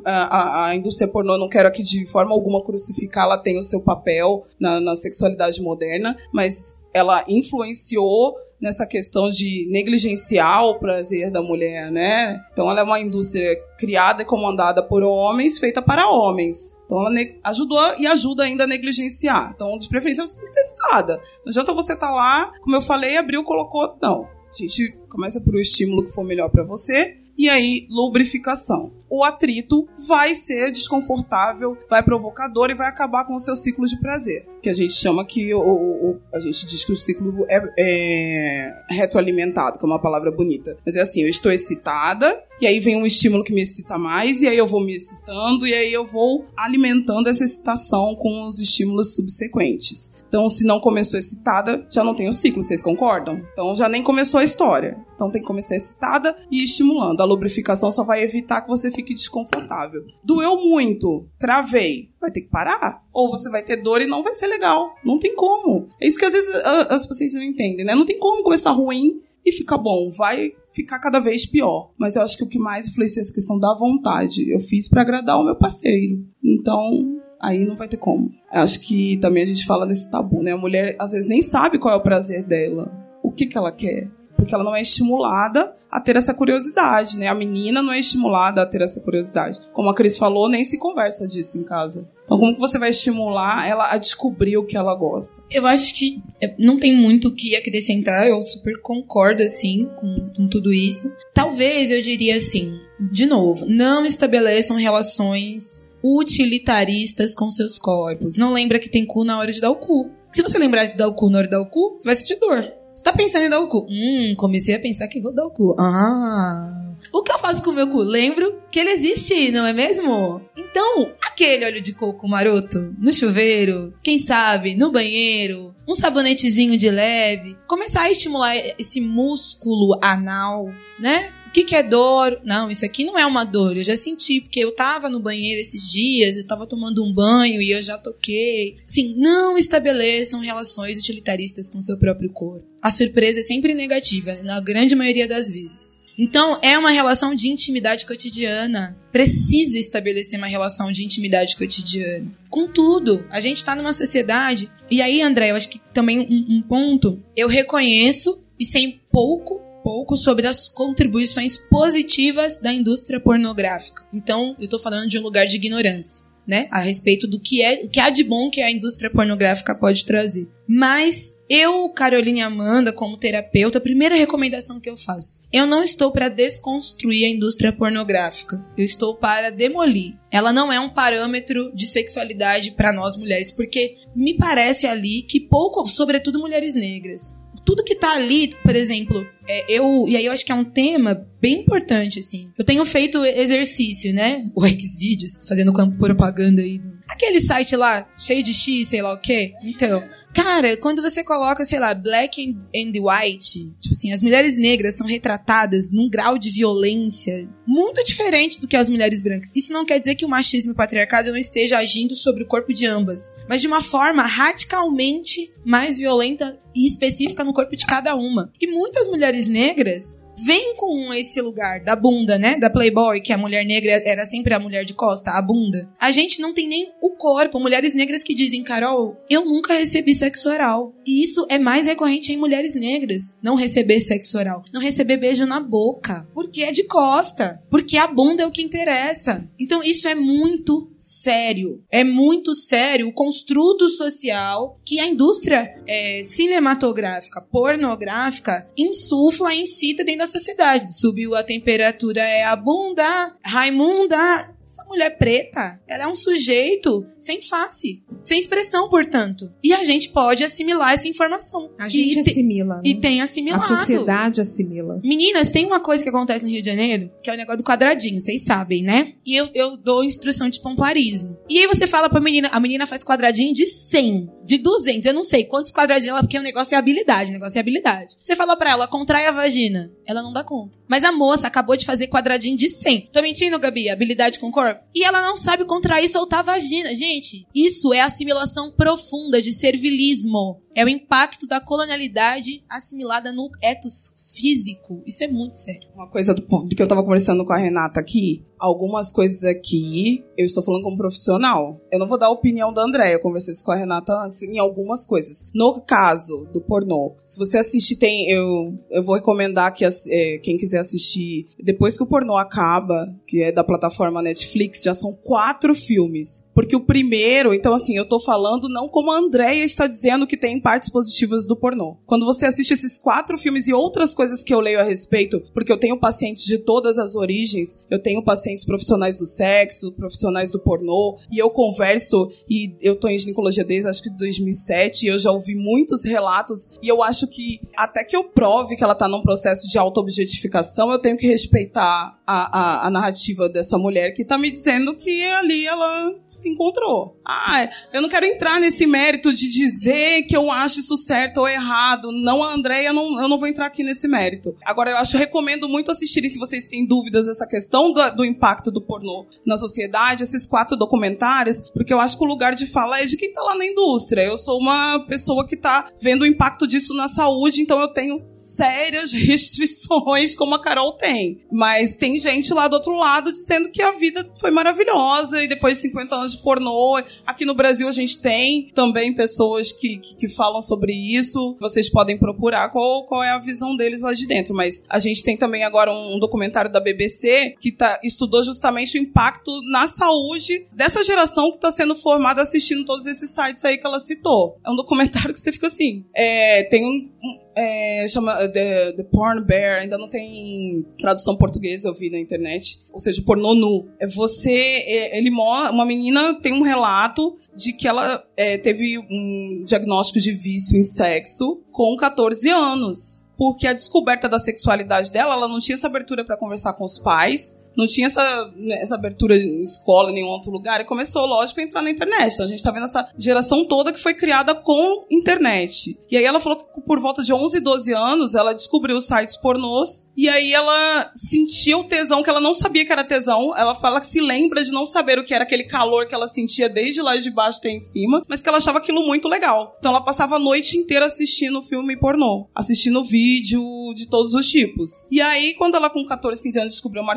a, a- a indústria pornô, não quero aqui de forma alguma crucificar, ela tem o seu papel na, na sexualidade moderna, mas ela influenciou nessa questão de negligenciar o prazer da mulher, né? Então ela é uma indústria criada e comandada por homens, feita para homens. Então ela ajudou e ajuda ainda a negligenciar. Então, de preferência, você tem que ter testada. Não adianta você estar lá, como eu falei, abriu, colocou. Não. A gente começa por o estímulo que for melhor para você. E aí, lubrificação. O atrito vai ser desconfortável, vai provocar dor e vai acabar com o seu ciclo de prazer. Que a gente chama que o, o- o- a gente diz que o ciclo é, é retroalimentado, que é uma palavra bonita. Mas é assim, eu estou excitada, e aí vem um estímulo que me excita mais, e aí eu vou me excitando, e aí eu vou alimentando essa excitação com os estímulos subsequentes. Então, se não começou excitada, já não tem o ciclo, vocês concordam? Então já nem começou a história. Então tem que começar excitada e estimulando. A lubrificação só vai evitar que você fique desconfortável. Doeu muito, travei, vai ter que parar. Ou você vai ter dor e não vai ser legal. Não tem como. É isso que às vezes as pacientes não entendem, né? Não tem como começar ruim e fica bom. Vai ficar cada vez pior. Mas eu acho que o que mais influencia essa questão da vontade. Eu fiz para agradar o meu parceiro. Então, aí não vai ter como. Eu acho que também a gente fala desse tabu, né? A mulher às vezes nem sabe qual é o prazer dela, o que, que ela quer. Porque ela não é estimulada a ter essa curiosidade, né? A menina não é estimulada a ter essa curiosidade. Como a Cris falou, nem se conversa disso em casa. Então, como que você vai estimular ela a descobrir o que ela gosta? Eu acho que é, não tem muito o que acrescentar, eu super concordo, assim, com, com tudo isso. Talvez eu diria assim, de novo, não estabeleçam relações utilitaristas com seus corpos. Não lembra que tem cu na hora de dar o cu. Se você lembrar de dar o cu na hora de dar o cu, você vai sentir dor. Você tá pensando em dar o cu? Hum, comecei a pensar que vou dar o cu. Ah. O que eu faço com o meu cu? Lembro que ele existe, não é mesmo? Então, aquele óleo de coco maroto no chuveiro, quem sabe, no banheiro, um sabonetezinho de leve, começar a estimular esse músculo anal, né? Que, que é dor? Não, isso aqui não é uma dor. Eu já senti, porque eu tava no banheiro esses dias, eu tava tomando um banho e eu já toquei. Assim, não estabeleçam relações utilitaristas com seu próprio corpo. A surpresa é sempre negativa, na grande maioria das vezes. Então, é uma relação de intimidade cotidiana. Precisa estabelecer uma relação de intimidade cotidiana. Com tudo. A gente tá numa sociedade. E aí, André, eu acho que também um, um ponto. Eu reconheço e sei pouco pouco sobre as contribuições positivas da indústria pornográfica. Então, eu tô falando de um lugar de ignorância. Né, a respeito do que é, o que há de bom que a indústria pornográfica pode trazer. Mas eu, Caroline Amanda, como terapeuta, a primeira recomendação que eu faço, eu não estou para desconstruir a indústria pornográfica. Eu estou para demolir. Ela não é um parâmetro de sexualidade para nós mulheres, porque me parece ali que pouco, sobretudo mulheres negras, tudo que tá ali, por exemplo, é, eu. E aí eu acho que é um tema bem importante, assim. Eu tenho feito exercício, né? O Xvideos, fazendo propaganda aí. Aquele site lá, cheio de X, sei lá o quê. Então. Cara, quando você coloca, sei lá, black and white, tipo assim, as mulheres negras são retratadas num grau de violência muito diferente do que as mulheres brancas. Isso não quer dizer que o machismo e o patriarcado não esteja agindo sobre o corpo de ambas, mas de uma forma radicalmente mais violenta e específica no corpo de cada uma. E muitas mulheres negras vêm com esse lugar da bunda, né? Da Playboy, que a mulher negra era sempre a mulher de costa, a bunda. A gente não tem nem o corpo. Mulheres negras que dizem, Carol, eu nunca recebi sexo oral. E isso é mais recorrente em mulheres negras. Não receber sexo oral. Não receber beijo na boca. Porque é de costa. Porque a bunda é o que interessa. Então isso é muito sério. É muito sério o construto social que a indústria é, cinematográfica, pornográfica, insufla, incita dentro da sociedade. Subiu a temperatura, é a bunda, Raimunda, essa mulher preta, ela é um sujeito sem face, sem expressão, portanto. E a gente pode assimilar essa informação. A gente e assimila. Né? E tem assimilado. A sociedade assimila. Meninas, tem uma coisa que acontece no Rio de Janeiro, que é o negócio do quadradinho, vocês sabem, né? E eu, eu dou instrução de pomparismo. E aí você fala pra menina, a menina faz quadradinho de 100, de 200, eu não sei quantos quadradinhos ela, porque o negócio é habilidade, o negócio é habilidade. Você fala pra ela, contrai a vagina, ela não dá conta. Mas a moça acabou de fazer quadradinho de 100. Tô mentindo, Gabi? Habilidade com E ela não sabe contrair e soltar a vagina. Gente, isso é assimilação profunda de servilismo. É o impacto da colonialidade assimilada no etos físico. Isso é muito sério. Uma coisa do, do que eu tava conversando com a Renata aqui, algumas coisas aqui, eu estou falando como profissional. Eu não vou dar a opinião da Andréia, eu conversei isso com a Renata antes, em algumas coisas. No caso do pornô, se você assistir, tem, eu, eu vou recomendar que é, quem quiser assistir, depois que o pornô acaba, que é da plataforma Netflix, já são quatro filmes. Porque o primeiro, então assim, eu tô falando não como a Andréia está dizendo que tem partes positivas do pornô. Quando você assiste esses quatro filmes e outras coisas que eu leio a respeito, porque eu tenho pacientes de todas as origens, eu tenho pacientes profissionais do sexo, profissionais do pornô, e eu converso, e eu tô em ginecologia desde acho que 2007, e eu já ouvi muitos relatos, e eu acho que até que eu prove que ela tá num processo de auto-objetificação, eu tenho que respeitar a, a, a narrativa dessa mulher que tá me dizendo que ali ela se encontrou. Ah, eu não quero entrar nesse mérito de dizer que eu acho isso certo ou errado. Não, a Andréia, não, eu não vou entrar aqui nesse mérito. Agora, eu acho, recomendo muito assistirem, se vocês têm dúvidas dessa questão do, do impacto do pornô na sociedade, esses quatro documentários, porque eu acho que o lugar de fala é de quem tá lá na indústria. Eu sou uma pessoa que tá vendo o impacto disso na saúde, então eu tenho sérias restrições, como a Carol tem. Mas tem gente lá do outro lado dizendo que a vida foi maravilhosa e depois de 50 anos de pornô. Aqui no Brasil a gente tem também pessoas que, que, que falam sobre isso. Vocês podem procurar qual, qual é a visão deles lá de dentro. Mas a gente tem também agora um, um documentário da BBC que tá, estudou justamente o impacto na saúde dessa geração que está sendo formada assistindo todos esses sites aí que ela citou. É um documentário que você fica assim. É, tem um, um é, chama The, The Porn Bear, ainda não tem tradução portuguesa, eu vi na internet. Ou seja, pornô nu. É você, é, ele uma menina tem um relato de que ela é, teve um diagnóstico de vício em sexo com 14 anos. Porque a descoberta da sexualidade dela, ela não tinha essa abertura para conversar com os pais não tinha essa, né, essa abertura em escola, em nenhum outro lugar, e começou, lógico, a entrar na internet. Então a gente tá vendo essa geração toda que foi criada com internet. E aí ela falou que por volta de 11, 12 anos, ela descobriu os sites pornôs, e aí ela sentia o tesão que ela não sabia que era tesão. Ela fala que se lembra de não saber o que era aquele calor que ela sentia desde lá de baixo até em cima, mas que ela achava aquilo muito legal. Então ela passava a noite inteira assistindo filme pornô, assistindo vídeo de todos os tipos. E aí, quando ela com 14, 15 anos descobriu uma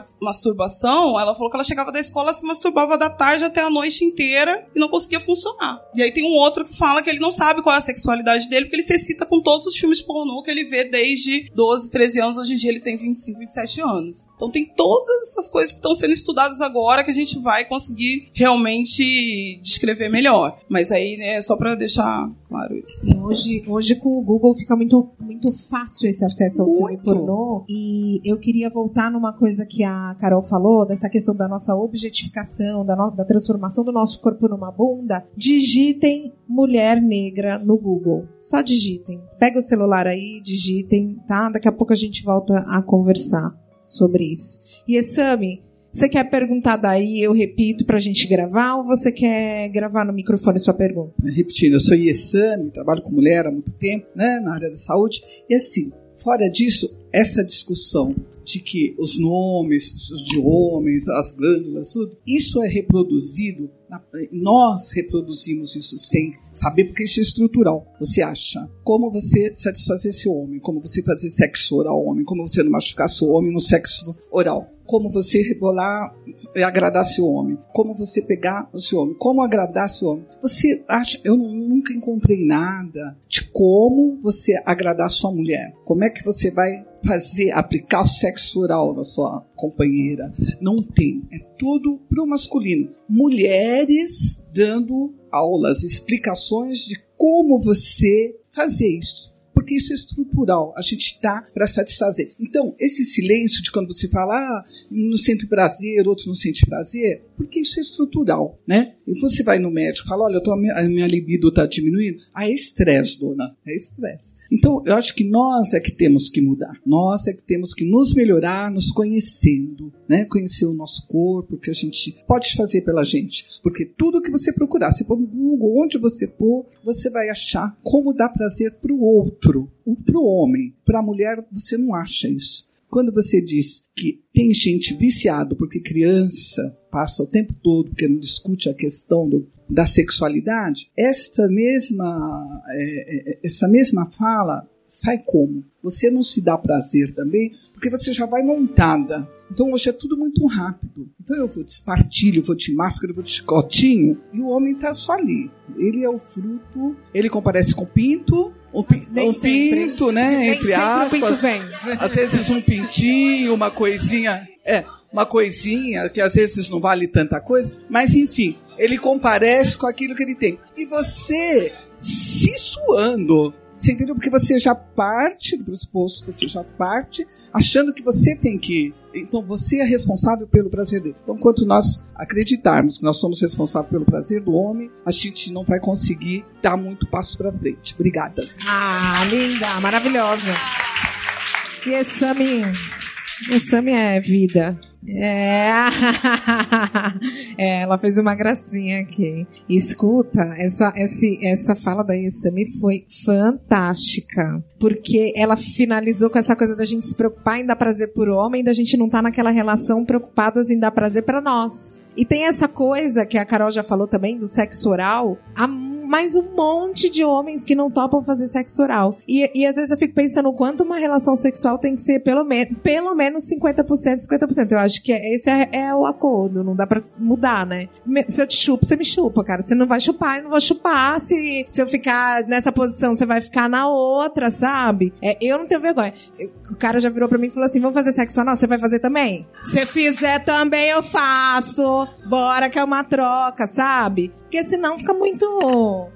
masturbação, ela falou que ela chegava da escola, se masturbava da tarde até a noite inteira e não conseguia funcionar. E aí tem um outro que fala que ele não sabe qual é a sexualidade dele, porque ele se excita com todos os filmes pornô que ele vê desde 12, 13 anos. Hoje em dia ele tem 25, 27 anos. Então tem todas essas coisas que estão sendo estudadas agora que a gente vai conseguir realmente descrever melhor. Mas aí, né, só para deixar claro isso. Hoje, hoje com o Google fica muito, muito fácil esse acesso ao muito. filme pornô. E eu queria voltar numa coisa que a Carol Carol falou, dessa questão da nossa objetificação, da, no, da transformação do nosso corpo numa bunda, digitem mulher negra no Google. Só digitem. Pega o celular aí, digitem, tá? Daqui a pouco a gente volta a conversar sobre isso. E Exame, você quer perguntar daí, eu repito, para a gente gravar, ou você quer gravar no microfone sua pergunta? Repetindo, eu sou Iesami, trabalho com mulher há muito tempo, né, na área da saúde, e assim, fora disso, essa discussão de que os nomes de homens, as glândulas, tudo, isso é reproduzido, nós reproduzimos isso sem saber, porque isso é estrutural. Você acha? Como você satisfazer seu homem, como você fazer sexo oral ao homem, como você não machucar seu homem no sexo oral? Como você rebolar e agradar seu homem, como você pegar o seu homem, como agradar seu homem. Você acha, eu nunca encontrei nada de como você agradar sua mulher. Como é que você vai fazer, aplicar o sexo oral na sua companheira. Não tem. É tudo pro masculino. Mulheres dando aulas, explicações de como você fazer isso porque isso é estrutural. A gente está para satisfazer. Então, esse silêncio de quando você fala, ah, não sente prazer, outro não sente prazer, porque isso é estrutural, né? E você vai no médico e fala, olha, tô, a, minha, a minha libido está diminuindo. Ah, é estresse, dona. É estresse. Então, eu acho que nós é que temos que mudar. Nós é que temos que nos melhorar, nos conhecendo, né? Conhecer o nosso corpo, o que a gente pode fazer pela gente. Porque tudo que você procurar, se for no Google, onde você pôr, você vai achar como dar prazer para o outro. Para o homem. Para a mulher, você não acha isso. Quando você diz que tem gente viciado porque criança passa o tempo todo porque não discute a questão do, da sexualidade, esta mesma, é, é, essa mesma fala sai como? Você não se dá prazer também porque você já vai montada. Então hoje é tudo muito rápido. Então eu vou de espartilho, vou de máscara, vou de chicotinho e o homem está só ali. Ele é o fruto, ele comparece com pinto, um, um pinto, né? Nem entre aspas. Às vezes um pintinho, uma coisinha. É, uma coisinha que às vezes não vale tanta coisa, mas enfim, ele comparece com aquilo que ele tem. E você se suando você entendeu? Porque você já parte do pressuposto, você já parte achando que você tem que. Então você é responsável pelo prazer dele. Então, quanto nós acreditarmos que nós somos responsáveis pelo prazer do homem, a gente não vai conseguir dar muito passo para frente. Obrigada. Ah, linda, maravilhosa. E Exame, Exame é vida. É. é, ela fez uma gracinha aqui. Escuta, essa, esse, essa fala da Yasami foi fantástica. Porque ela finalizou com essa coisa da gente se preocupar em dar prazer por homem, da gente não estar tá naquela relação preocupadas em dar prazer para nós. E tem essa coisa que a Carol já falou também do sexo oral. Há mais um monte de homens que não topam fazer sexo oral. E, e às vezes eu fico pensando o quanto uma relação sexual tem que ser pelo, me pelo menos 50%, 50%. Eu acho que esse é, é, o acordo, não dá pra mudar, né? Se eu te chupo, você me chupa, cara. Você não vai chupar, eu não vou chupar. Se, se eu ficar nessa posição, você vai ficar na outra, sabe? É, eu não tenho vergonha. O cara já virou pra mim e falou assim: vamos fazer sexo anal? Você vai fazer também? Se fizer também, eu faço. Bora que é uma troca, sabe? Porque senão fica muito.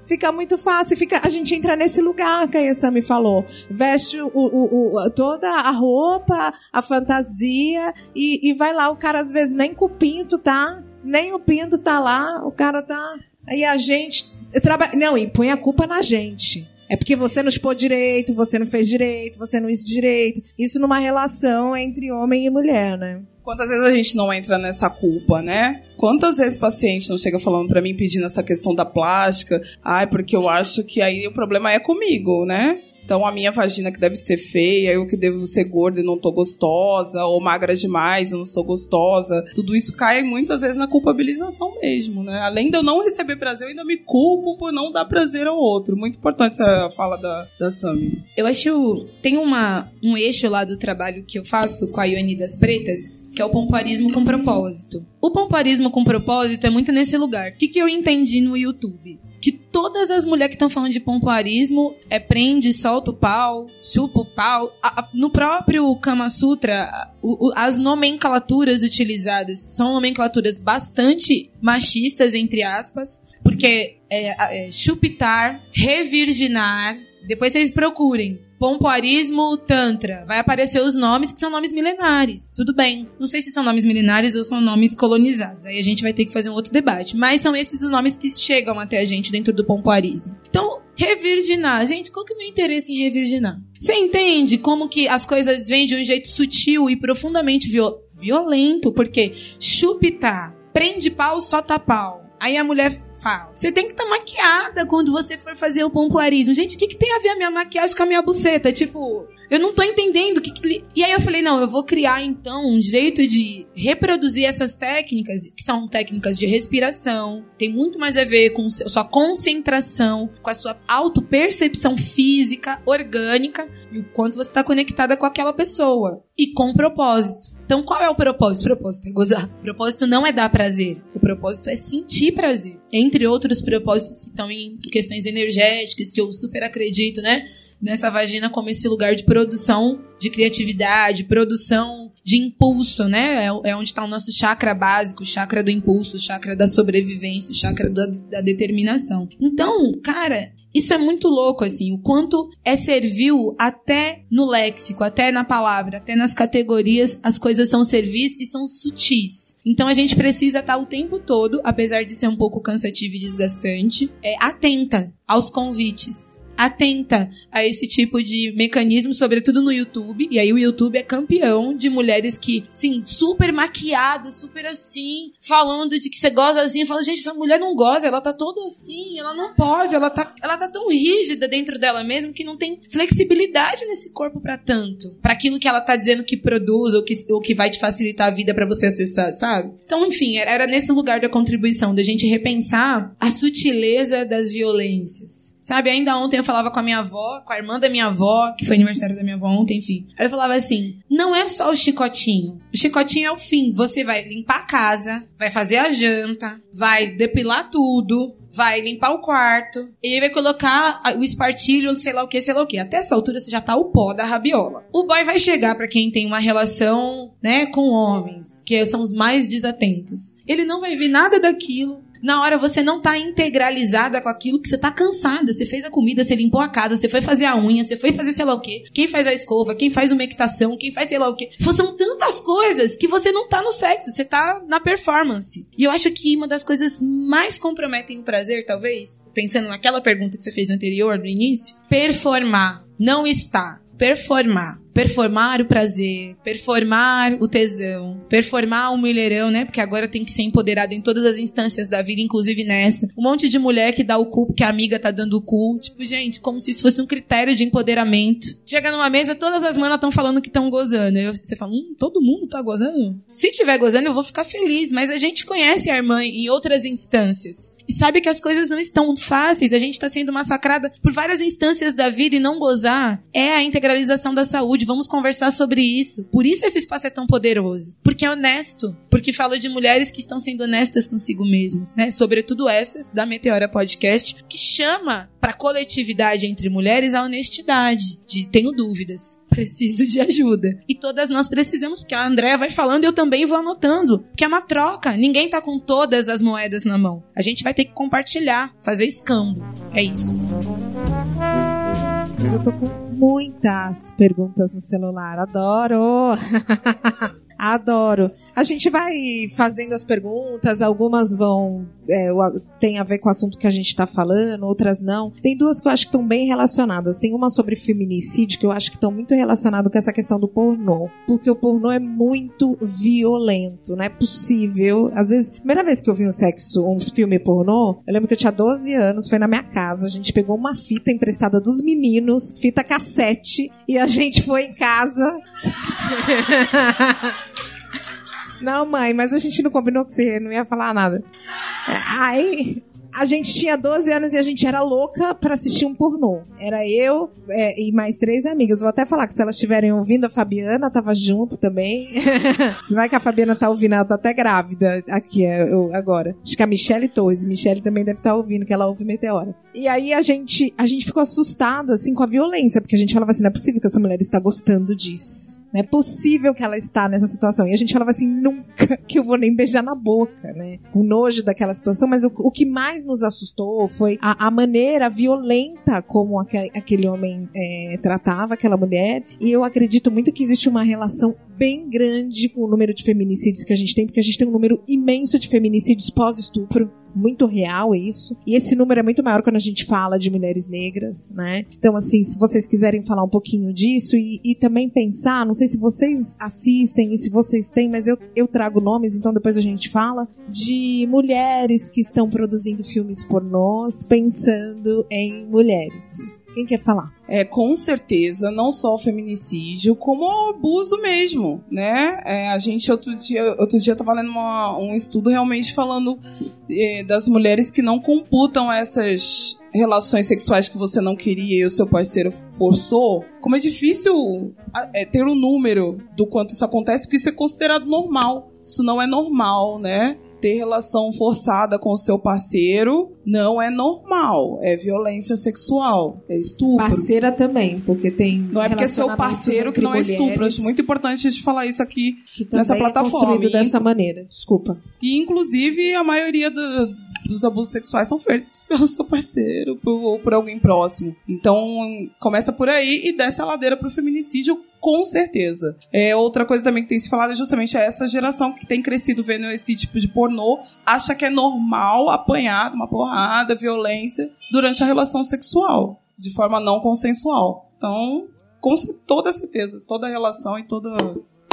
Fica muito fácil. Fica, a gente entra nesse lugar que a Yasami falou. Veste o, o, o, toda a roupa, a fantasia e, e vai lá. O cara às vezes nem com o pinto tá. Nem o pinto tá lá. O cara tá. Aí a gente. Traba... Não, e põe a culpa na gente. É porque você não expôs direito, você não fez direito, você não isso direito. Isso numa relação entre homem e mulher, né? Quantas vezes a gente não entra nessa culpa, né? Quantas vezes paciente não chega falando para mim pedindo essa questão da plástica? Ai, porque eu acho que aí o problema é comigo, né? Então a minha vagina que deve ser feia, eu que devo ser gorda e não tô gostosa, ou magra demais, eu não sou gostosa. Tudo isso cai muitas vezes na culpabilização mesmo, né? Além de eu não receber prazer, eu ainda me culpo por não dar prazer ao outro. Muito importante essa fala da, da Sami. Eu acho. Tem uma, um eixo lá do trabalho que eu faço com a Ione das Pretas, que é o pompoarismo com propósito. O pompoarismo com propósito é muito nesse lugar. O que, que eu entendi no YouTube? Que todas as mulheres que estão falando de pompoarismo é prende, solta o pau, chupa o pau. A, a, no próprio Kama Sutra, o, o, as nomenclaturas utilizadas são nomenclaturas bastante machistas, entre aspas, porque é, é chupitar, revirginar, depois vocês procurem pompoarismo tantra. Vai aparecer os nomes que são nomes milenares. Tudo bem. Não sei se são nomes milenares ou são nomes colonizados. Aí a gente vai ter que fazer um outro debate. Mas são esses os nomes que chegam até a gente dentro do pompoarismo. Então, revirginar. Gente, qual que é o meu interesse em revirginar? Você entende como que as coisas vêm de um jeito sutil e profundamente viol violento? Porque chupitar, prende pau, solta pau. Aí a mulher fala. Você tem que estar tá maquiada quando você for fazer o pompoarismo. Gente, o que, que tem a ver a minha maquiagem com a minha buceta? Tipo, eu não tô entendendo o que, que. E aí eu falei, não, eu vou criar então um jeito de reproduzir essas técnicas, que são técnicas de respiração. Tem muito mais a ver com sua concentração, com a sua autopercepção física, orgânica, e o quanto você está conectada com aquela pessoa. E com propósito. Então, qual é o propósito? O propósito é gozar. O propósito não é dar prazer. O propósito é sentir prazer. Entre outros propósitos que estão em questões energéticas, que eu super acredito, né? Nessa vagina como esse lugar de produção de criatividade, produção de impulso, né? É, é onde está o nosso chakra básico, chakra do impulso, chakra da sobrevivência, chakra da, da determinação. Então, cara, isso é muito louco, assim, o quanto é servil até no léxico, até na palavra, até nas categorias, as coisas são servis e são sutis. Então a gente precisa estar o tempo todo, apesar de ser um pouco cansativo e desgastante, é, atenta aos convites atenta a esse tipo de mecanismo, sobretudo no YouTube. E aí o YouTube é campeão de mulheres que, sim, super maquiadas, super assim, falando de que você goza assim. Fala, gente, essa mulher não goza, ela tá toda assim, ela não pode, ela tá, ela tá tão rígida dentro dela mesmo que não tem flexibilidade nesse corpo para tanto. para aquilo que ela tá dizendo que produz ou que, ou que vai te facilitar a vida para você acessar, sabe? Então, enfim, era nesse lugar da contribuição, da gente repensar a sutileza das violências Sabe, ainda ontem eu falava com a minha avó, com a irmã da minha avó, que foi aniversário da minha avó ontem, enfim. Eu falava assim: não é só o chicotinho. O chicotinho é o fim. Você vai limpar a casa, vai fazer a janta, vai depilar tudo, vai limpar o quarto, e vai colocar o espartilho, sei lá o que, sei lá o que. Até essa altura você já tá o pó da rabiola. O boy vai chegar para quem tem uma relação, né, com homens, que são os mais desatentos. Ele não vai ver nada daquilo, na hora você não tá integralizada com aquilo que você tá cansada. Você fez a comida, você limpou a casa, você foi fazer a unha, você foi fazer sei lá o quê. Quem faz a escova, quem faz uma equitação, quem faz sei lá o quê. São tantas coisas que você não tá no sexo, você tá na performance. E eu acho que uma das coisas mais comprometem o prazer, talvez, pensando naquela pergunta que você fez anterior, no início, performar não está performar. Performar o prazer, performar o tesão, performar o mulherão, né? Porque agora tem que ser empoderado em todas as instâncias da vida, inclusive nessa. Um monte de mulher que dá o cu porque a amiga tá dando o cu. Tipo, gente, como se isso fosse um critério de empoderamento. Chega numa mesa, todas as manas estão falando que estão gozando. Aí você fala, hum, todo mundo tá gozando? Se tiver gozando, eu vou ficar feliz. Mas a gente conhece a irmã em outras instâncias e sabe que as coisas não estão fáceis, a gente está sendo massacrada por várias instâncias da vida e não gozar é a integralização da saúde. Vamos conversar sobre isso. Por isso esse espaço é tão poderoso. Porque é honesto. Porque fala de mulheres que estão sendo honestas consigo mesmas, né? Sobretudo essas da Meteora Podcast, que chama para coletividade entre mulheres a honestidade. De tenho dúvidas, preciso de ajuda. E todas nós precisamos, porque a Andréa vai falando e eu também vou anotando. Porque é uma troca. Ninguém tá com todas as moedas na mão. A gente vai ter que compartilhar, fazer escambo. É isso. Mas eu tô com muitas perguntas no celular. Adoro! Adoro. A gente vai fazendo as perguntas, algumas vão é, tem a ver com o assunto que a gente está falando, outras não. Tem duas que eu acho que estão bem relacionadas. Tem uma sobre feminicídio que eu acho que estão muito relacionado com essa questão do pornô, porque o pornô é muito violento, não é possível. Às vezes, primeira vez que eu vi um sexo, um filme pornô, eu lembro que eu tinha 12 anos, foi na minha casa, a gente pegou uma fita emprestada dos meninos, fita cassete, e a gente foi em casa Não, mãe, mas a gente não combinou que você não ia falar nada. Aí a gente tinha 12 anos e a gente era louca para assistir um pornô. Era eu é, e mais três amigas. Vou até falar que se elas estiverem ouvindo, a Fabiana tava junto também. Vai que a Fabiana tá ouvindo, ela tá até grávida aqui é, eu, agora. Acho que a Michelle Torres. Michelle também deve estar tá ouvindo, que ela ouve Meteora. E aí a gente, a gente ficou assustada, assim, com a violência, porque a gente falava assim, não é possível que essa mulher está gostando disso. Não é possível que ela está nessa situação. E a gente falava assim, nunca que eu vou nem beijar na boca, né? Com nojo daquela situação. Mas o, o que mais nos assustou foi a, a maneira violenta como aquele, aquele homem é, tratava aquela mulher. E eu acredito muito que existe uma relação bem grande com o número de feminicídios que a gente tem, porque a gente tem um número imenso de feminicídios pós-estupro muito real isso. E esse número é muito maior quando a gente fala de mulheres negras, né? Então, assim, se vocês quiserem falar um pouquinho disso e, e também pensar, não sei se vocês assistem e se vocês têm, mas eu, eu trago nomes, então depois a gente fala, de mulheres que estão produzindo filmes pornôs pensando em mulheres. Quem quer falar? É, com certeza, não só o feminicídio, como o abuso mesmo, né? É, a gente outro dia, outro dia tava lendo uma, um estudo realmente falando é, das mulheres que não computam essas relações sexuais que você não queria e o seu parceiro forçou. Como é difícil é, ter o um número do quanto isso acontece, porque isso é considerado normal. Isso não é normal, né? Ter relação forçada com o seu parceiro não é normal. É violência sexual. É estupro. Parceira também, porque tem. Não é porque é seu parceiro que não é estupro. Acho muito importante a gente falar isso aqui que nessa plataforma. É construído dessa maneira. Desculpa. E, inclusive, a maioria do, dos abusos sexuais são feitos pelo seu parceiro ou por alguém próximo. Então, começa por aí e desce a ladeira pro feminicídio com certeza. É, outra coisa também que tem se falado é justamente essa geração que tem crescido vendo esse tipo de pornô, acha que é normal apanhar uma porrada, violência durante a relação sexual, de forma não consensual. Então, com toda certeza, toda relação e toda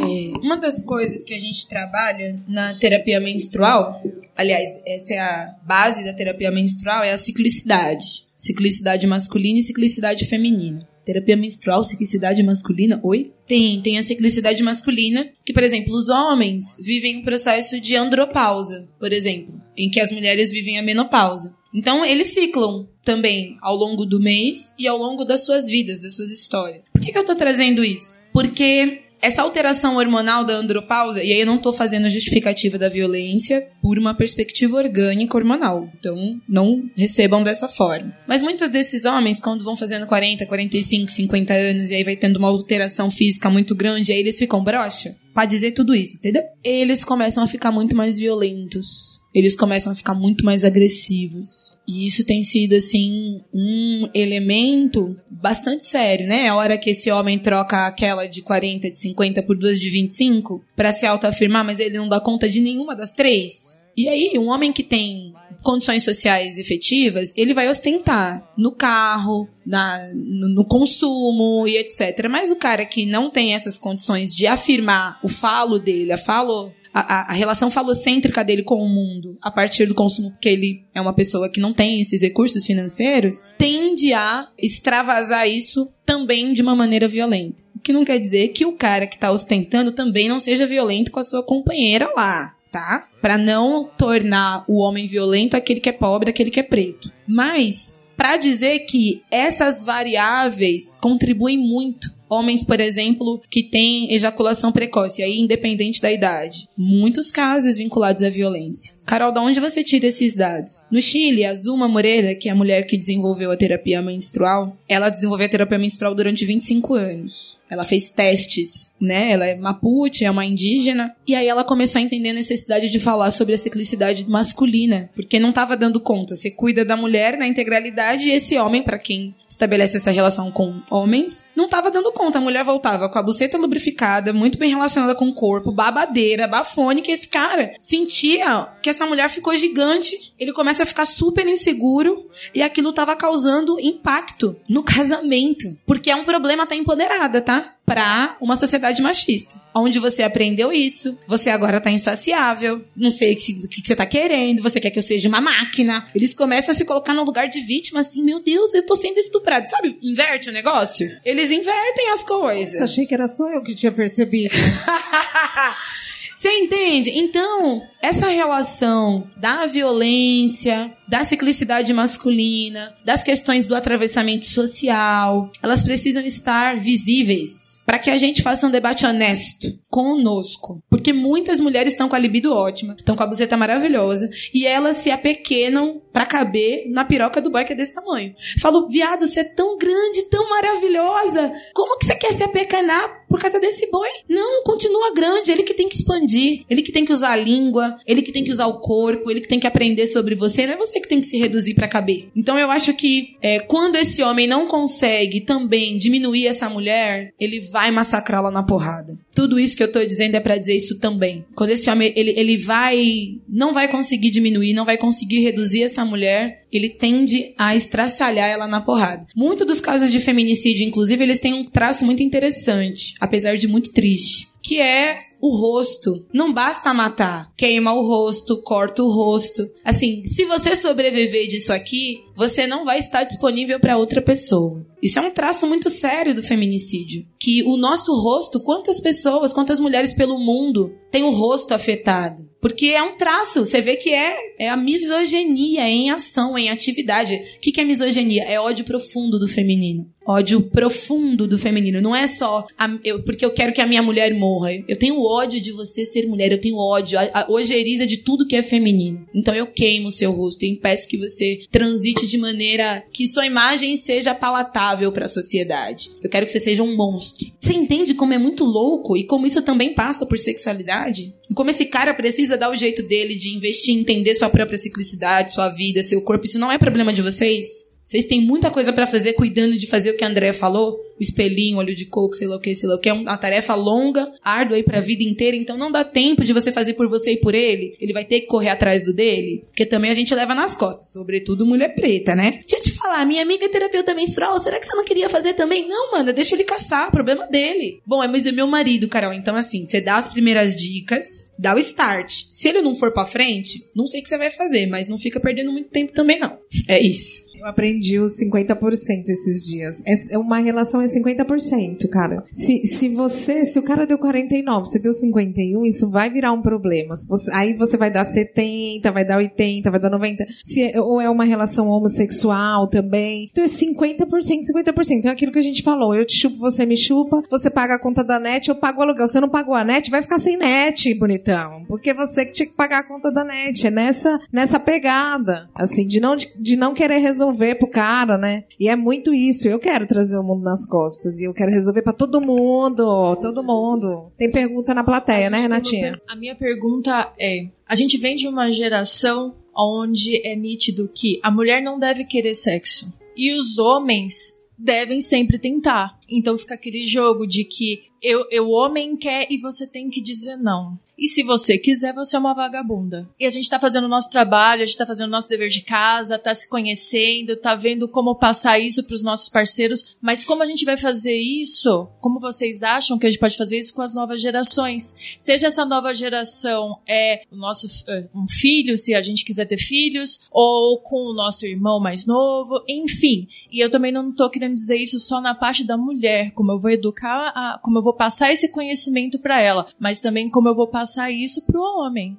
é, uma das coisas que a gente trabalha na terapia menstrual, aliás, essa é a base da terapia menstrual, é a ciclicidade. Ciclicidade masculina e ciclicidade feminina terapia menstrual, ciclicidade masculina? Oi? Tem, tem a ciclicidade masculina, que, por exemplo, os homens vivem um processo de andropausa, por exemplo, em que as mulheres vivem a menopausa. Então, eles ciclam também ao longo do mês e ao longo das suas vidas, das suas histórias. Por que, que eu tô trazendo isso? Porque essa alteração hormonal da andropausa, e aí eu não estou fazendo justificativa da violência por uma perspectiva orgânica hormonal. Então, não recebam dessa forma. Mas muitos desses homens, quando vão fazendo 40, 45, 50 anos, e aí vai tendo uma alteração física muito grande, aí eles ficam broxa, para dizer tudo isso, entendeu? Eles começam a ficar muito mais violentos. Eles começam a ficar muito mais agressivos. E isso tem sido, assim, um elemento bastante sério, né? A hora que esse homem troca aquela de 40, de 50 por duas de 25 para se autoafirmar, mas ele não dá conta de nenhuma das três. E aí, um homem que tem condições sociais efetivas, ele vai ostentar no carro, na, no, no consumo e etc. Mas o cara que não tem essas condições de afirmar o falo dele, a falo a, a, relação falocêntrica dele com o mundo a partir do consumo, porque ele é uma pessoa que não tem esses recursos financeiros, tende a extravasar isso também de uma maneira violenta. O que não quer dizer que o cara que está ostentando também não seja violento com a sua companheira lá, tá? Para não tornar o homem violento aquele que é pobre, aquele que é preto. Mas para dizer que essas variáveis contribuem muito Homens, por exemplo, que têm ejaculação precoce, aí independente da idade. Muitos casos vinculados à violência. Carol, de onde você tira esses dados? No Chile, a Zuma Moreira, que é a mulher que desenvolveu a terapia menstrual, ela desenvolveu a terapia menstrual durante 25 anos. Ela fez testes, né? Ela é mapuche, é uma indígena. E aí ela começou a entender a necessidade de falar sobre a ciclicidade masculina, porque não estava dando conta. Você cuida da mulher na integralidade e esse homem, para quem estabelece essa relação com homens, não estava dando conta. A mulher voltava com a buceta lubrificada, muito bem relacionada com o corpo, babadeira, bafônica. Esse cara sentia que essa mulher ficou gigante. Ele começa a ficar super inseguro e aquilo estava causando impacto no casamento. Porque é um problema tá empoderada, tá? Pra uma sociedade machista. Onde você aprendeu isso, você agora tá insaciável, não sei o que, que, você tá querendo, você quer que eu seja uma máquina. Eles começam a se colocar no lugar de vítima, assim, meu Deus, eu tô sendo estuprado. Sabe, inverte o negócio? Eles invertem as coisas. Nossa, achei que era só eu que tinha percebido. Você entende? Então, essa relação da violência, da ciclicidade masculina, das questões do atravessamento social, elas precisam estar visíveis para que a gente faça um debate honesto conosco. Porque muitas mulheres estão com a libido ótima, estão com a buzeta maravilhosa e elas se apequenam para caber na piroca do boy que é desse tamanho. Falo, viado, você é tão grande, tão maravilhosa. Como que você quer se apequenar por causa desse boy? Não, continua grande, ele que tem que expandir, ele que tem que usar a língua, ele que tem que usar o corpo, ele que tem que aprender sobre você, não é você que tem que se reduzir para caber. Então eu acho que é, quando esse homem não consegue também diminuir essa mulher, ele vai massacrá-la na porrada. Tudo isso que eu tô dizendo é para dizer isso também. Quando esse homem ele, ele vai não vai conseguir diminuir, não vai conseguir reduzir essa mulher, ele tende a estraçalhar ela na porrada. Muitos dos casos de feminicídio, inclusive, eles têm um traço muito interessante, apesar de muito triste, que é o rosto. Não basta matar. Queima o rosto, corta o rosto. Assim, se você sobreviver disso aqui, você não vai estar disponível para outra pessoa. Isso é um traço muito sério do feminicídio. Que o nosso rosto, quantas pessoas, quantas mulheres pelo mundo têm o rosto afetado? Porque é um traço, você vê que é, é a misoginia em ação, em atividade. O que, que é misoginia? É ódio profundo do feminino. Ódio profundo do feminino. Não é só a, eu, porque eu quero que a minha mulher morra. Eu tenho ódio de você ser mulher, eu tenho ódio, a, a ojeriza de tudo que é feminino. Então eu queimo o seu rosto e impeço que você transite de maneira que sua imagem seja palatável para a sociedade. Eu quero que você seja um monstro. Você entende como é muito louco e como isso também passa por sexualidade? E como esse cara precisa dar o jeito dele de investir em entender sua própria ciclicidade, sua vida, seu corpo. Isso não é problema de vocês? Vocês têm muita coisa para fazer cuidando de fazer o que a Andrea falou? O espelhinho, olho de coco, sei lá o que, sei lá o que. É uma tarefa longa, árdua aí pra vida inteira, então não dá tempo de você fazer por você e por ele. Ele vai ter que correr atrás do dele. Porque também a gente leva nas costas, sobretudo mulher preta, né? Te falar, minha amiga é terapeuta menstrual, será que você não queria fazer também? Não, mano, deixa ele caçar, problema dele. Bom, é, mas é meu marido, Carol. Então, assim, você dá as primeiras dicas, dá o start. Se ele não for pra frente, não sei o que você vai fazer, mas não fica perdendo muito tempo também, não. É isso. Eu aprendi os 50% esses dias. É, é uma relação é 50%, cara. Se, se você, se o cara deu 49, você deu 51, isso vai virar um problema. Você, aí você vai dar 70, vai dar 80, vai dar 90. Se, é, ou é uma relação homossexual também. Então é 50%, 50%. É aquilo que a gente falou. Eu te chupo, você me chupa, você paga a conta da net, eu pago o aluguel. Você não pagou a net, vai ficar sem net, bonitão. Porque você que tinha que pagar a conta da net. É nessa, nessa pegada. Assim, de não, de, de não querer resolver pro cara, né? E é muito isso. Eu quero trazer o mundo nas costas. E eu quero resolver para todo mundo. Todo mundo. Tem pergunta na plateia, né, Renatinha? A minha pergunta é: a gente vem de uma geração onde é nítido que a mulher não deve querer sexo. E os homens devem sempre tentar. Então fica aquele jogo de que eu, eu, o homem quer e você tem que dizer não. E se você quiser, você é uma vagabunda. E a gente tá fazendo o nosso trabalho, a gente tá fazendo o nosso dever de casa, tá se conhecendo, tá vendo como passar isso pros nossos parceiros. Mas como a gente vai fazer isso? Como vocês acham que a gente pode fazer isso com as novas gerações? Seja essa nova geração é o nosso é, um filho, se a gente quiser ter filhos, ou com o nosso irmão mais novo, enfim. E eu também não tô querendo dizer isso só na parte da mulher, como eu vou educar, a, como eu vou passar esse conhecimento para ela, mas também como eu vou passar passar isso pro homem.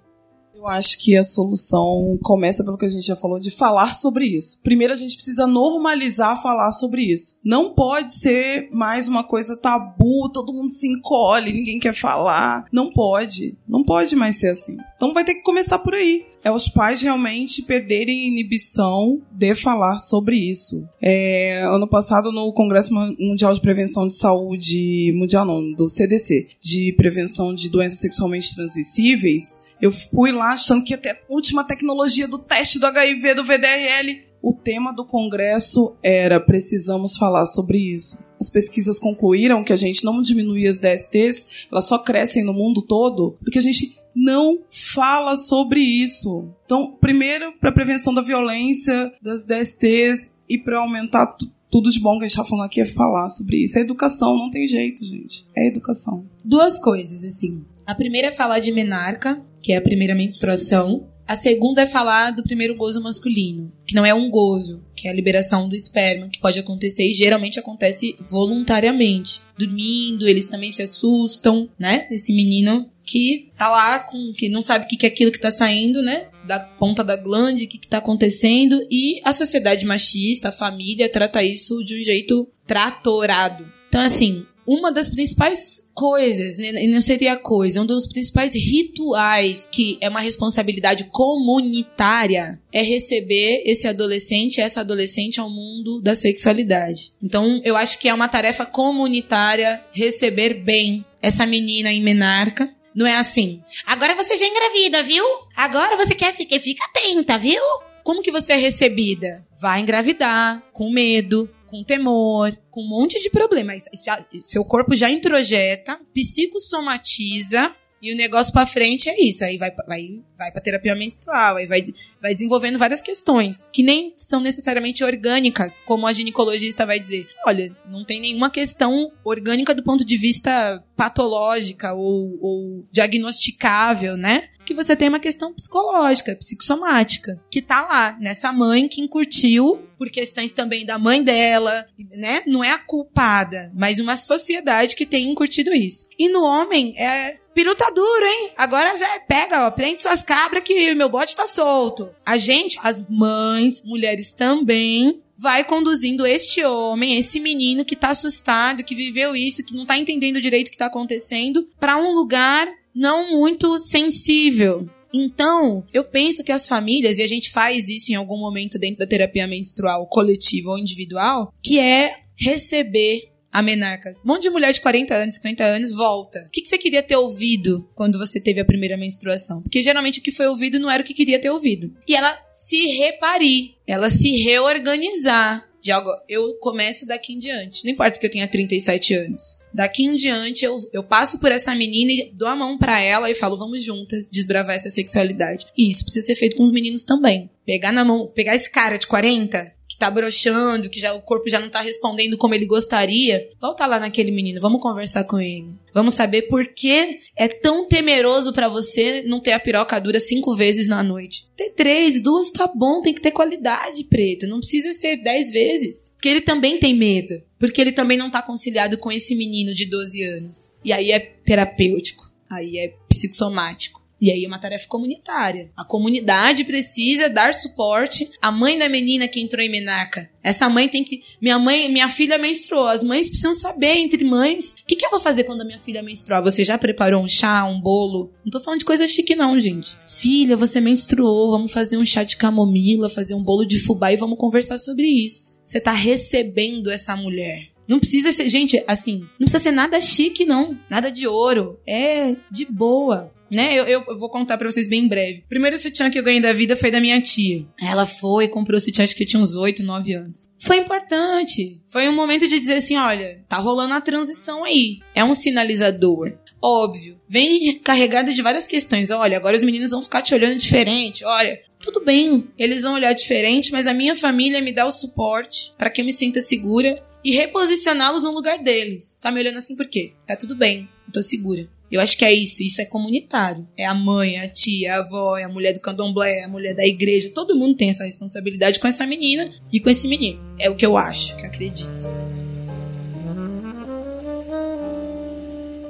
Eu acho que a solução começa pelo que a gente já falou de falar sobre isso. Primeiro a gente precisa normalizar falar sobre isso. Não pode ser mais uma coisa tabu, todo mundo se encolhe, ninguém quer falar. Não pode. Não pode mais ser assim. Então vai ter que começar por aí. É os pais realmente perderem inibição de falar sobre isso. É, ano passado, no Congresso Mundial de Prevenção de Saúde Mundial, não, do CDC, de prevenção de doenças sexualmente transmissíveis, eu fui lá achando que até a última tecnologia do teste do HIV, do VDRL. O tema do congresso era precisamos falar sobre isso. As pesquisas concluíram que a gente não diminui as DSTs, elas só crescem no mundo todo porque a gente não fala sobre isso. Então, primeiro, para prevenção da violência, das DSTs e para aumentar tudo de bom que a gente está falando aqui é falar sobre isso. É educação, não tem jeito, gente. É educação. Duas coisas, assim. A primeira é falar de menarca, que é a primeira menstruação. A segunda é falar do primeiro gozo masculino, que não é um gozo, que é a liberação do esperma, que pode acontecer e geralmente acontece voluntariamente. Dormindo, eles também se assustam, né? Esse menino que tá lá com que não sabe o que é aquilo que tá saindo, né? Da ponta da glande, o que, que tá acontecendo. E a sociedade machista, a família, trata isso de um jeito tratorado. Então, assim, uma das principais coisas, né, não seria coisa, um dos principais rituais que é uma responsabilidade comunitária é receber esse adolescente, essa adolescente ao mundo da sexualidade. Então, eu acho que é uma tarefa comunitária receber bem essa menina em menarca. Não é assim. Agora você já engravida, viu? Agora você quer ficar, fica atenta, viu? Como que você é recebida? Vai engravidar, com medo, com temor, com um monte de problemas. seu corpo já introjeta, psicossomatiza e o negócio para frente é isso. Aí vai, vai, vai pra terapia menstrual, aí vai, vai desenvolvendo várias questões que nem são necessariamente orgânicas, como a ginecologista vai dizer. Olha, não tem nenhuma questão orgânica do ponto de vista patológica ou, ou diagnosticável, né? Que você tem uma questão psicológica, psicossomática, que tá lá, nessa mãe que encurtiu por questões também da mãe dela, né? Não é a culpada, mas uma sociedade que tem encurtido isso. E no homem é peru tá duro, hein? Agora já é, pega, ó, prende suas cabras que meu bote tá solto. A gente, as mães, mulheres também, vai conduzindo este homem, esse menino que tá assustado, que viveu isso, que não tá entendendo direito o que tá acontecendo, para um lugar não muito sensível. Então, eu penso que as famílias, e a gente faz isso em algum momento dentro da terapia menstrual coletiva ou individual, que é receber a menarca. Um monte de mulher de 40 anos, 50 anos volta. O que, você queria ter ouvido quando você teve a primeira menstruação? Porque geralmente o que foi ouvido não era o que queria ter ouvido. E ela se reparir, ela se reorganizar. De algo, eu começo daqui em diante. Não importa que eu tenha 37 anos. Daqui em diante, eu, eu passo por essa menina e dou a mão para ela e falo, vamos juntas desbravar essa sexualidade. E isso precisa ser feito com os meninos também. Pegar na mão, pegar esse cara de 40 tá broxando, que já o corpo já não tá respondendo como ele gostaria, volta lá naquele menino, vamos conversar com ele. Vamos saber por que é tão temeroso para você não ter a piroca dura cinco vezes na noite. Ter três, duas tá bom, tem que ter qualidade, preto. Não precisa ser dez vezes. Porque ele também tem medo. Porque ele também não tá conciliado com esse menino de 12 anos. E aí é terapêutico. Aí é psicossomático. E aí é uma tarefa comunitária. A comunidade precisa dar suporte à mãe da menina que entrou em menarca. Essa mãe tem que. Minha mãe, minha filha menstruou. As mães precisam saber entre mães. O que, que eu vou fazer quando a minha filha menstruar? Você já preparou um chá, um bolo? Não tô falando de coisa chique, não, gente. Filha, você menstruou. Vamos fazer um chá de camomila, fazer um bolo de fubá e vamos conversar sobre isso. Você tá recebendo essa mulher. Não precisa ser, gente, assim, não precisa ser nada chique, não. Nada de ouro. É de boa né? Eu, eu, eu vou contar pra vocês bem em breve. O primeiro sutiã que eu ganhei da vida foi da minha tia. Ela foi comprou o sutiã, acho que eu tinha uns 8, 9 anos. Foi importante. Foi um momento de dizer assim: olha, tá rolando a transição aí. É um sinalizador. Óbvio. Vem carregado de várias questões. Olha, agora os meninos vão ficar te olhando diferente. Olha, tudo bem, eles vão olhar diferente, mas a minha família me dá o suporte para que eu me sinta segura e reposicioná-los no lugar deles. Tá me olhando assim por quê? Tá tudo bem, eu tô segura. Eu acho que é isso, isso é comunitário. É a mãe, a tia, a avó, é a mulher do candomblé, é a mulher da igreja. Todo mundo tem essa responsabilidade com essa menina e com esse menino. É o que eu acho, que acredito.